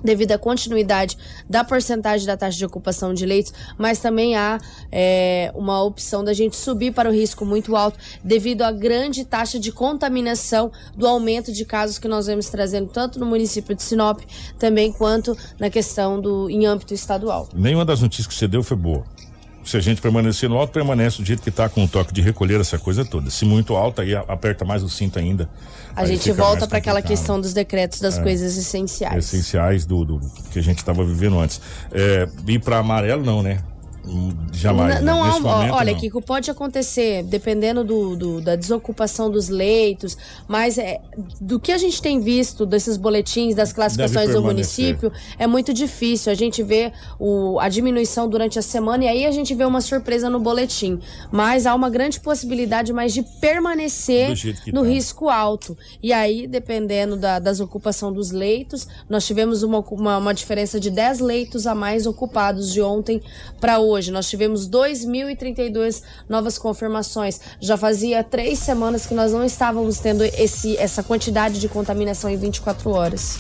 devido à continuidade da porcentagem da taxa de ocupação de leitos, mas também há é, uma opção da gente subir para o risco muito alto devido à grande taxa de contaminação do aumento de casos que nós vemos trazendo tanto no município de Sinop também quanto na questão do em âmbito estadual. Nenhuma das notícias que você deu foi boa. Se a gente permanecer no alto, permanece do jeito que está com o toque de recolher essa coisa toda. Se muito alto, aí aperta mais o cinto ainda. A gente volta para aquela questão dos decretos das é, coisas essenciais. Essenciais do, do que a gente estava vivendo antes. É, ir para amarelo, não, né? Jamais. Não, né? não há, olha, não. Kiko, pode acontecer, dependendo do, do, da desocupação dos leitos, mas é, do que a gente tem visto desses boletins, das classificações do município, é muito difícil. A gente vê o, a diminuição durante a semana e aí a gente vê uma surpresa no boletim. Mas há uma grande possibilidade mais de permanecer no tá. risco alto. E aí, dependendo da desocupação dos leitos, nós tivemos uma, uma, uma diferença de 10 leitos a mais ocupados de ontem para hoje hoje. Nós tivemos 2.032 novas confirmações. Já fazia três semanas que nós não estávamos tendo esse, essa quantidade de contaminação em 24 horas.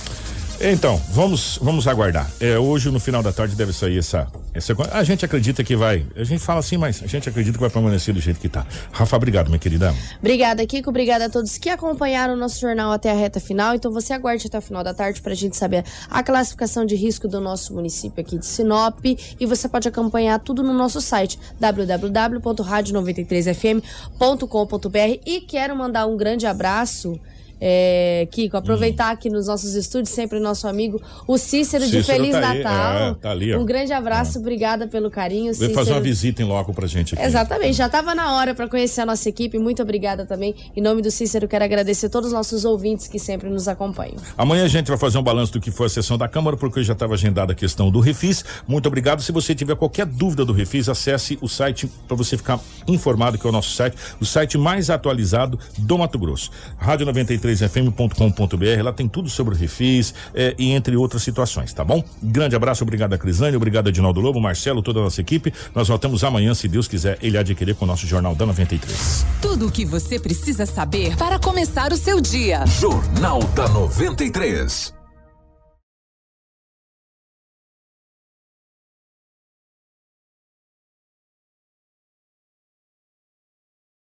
Então, vamos, vamos aguardar. É, hoje, no final da tarde, deve sair essa, essa. A gente acredita que vai. A gente fala assim, mas a gente acredita que vai permanecer do jeito que tá. Rafa, obrigado, minha querida. Obrigada, Kiko. Obrigada a todos que acompanharam o nosso jornal até a reta final. Então, você aguarde até o final da tarde para a gente saber a classificação de risco do nosso município aqui de Sinop. E você pode acompanhar tudo no nosso site www.radio93fm.com.br. E quero mandar um grande abraço é, Kiko, aproveitar aqui nos nossos estúdios, sempre nosso amigo, o Cícero, Cícero de Feliz tá aí, Natal. é, tá ali, um grande abraço, obrigada pelo carinho. Vem fazer uma visita em loco pra gente aqui. Exatamente, já estava na hora para conhecer a nossa equipe. Muito obrigada também. Em nome do Cícero, quero agradecer todos os nossos ouvintes que sempre nos acompanham. Amanhã a gente vai fazer um balanço do que foi a sessão da Câmara, porque já estava agendada a questão do Refis. Muito obrigado. Se você tiver qualquer dúvida do Refis, acesse o site para você ficar informado, que é o nosso site, o site mais atualizado do Mato Grosso. Rádio 93 93fm.com.br. Lá tem tudo sobre o refis é, e entre outras situações, tá bom? Grande abraço, obrigado a Crislane, obrigado a Edinaldo Lobo, Marcelo, toda a nossa equipe. Nós voltamos amanhã, se Deus quiser, ele adquirir com o nosso Jornal da 93. Tudo o que você precisa saber para começar o seu dia. Jornal da 93.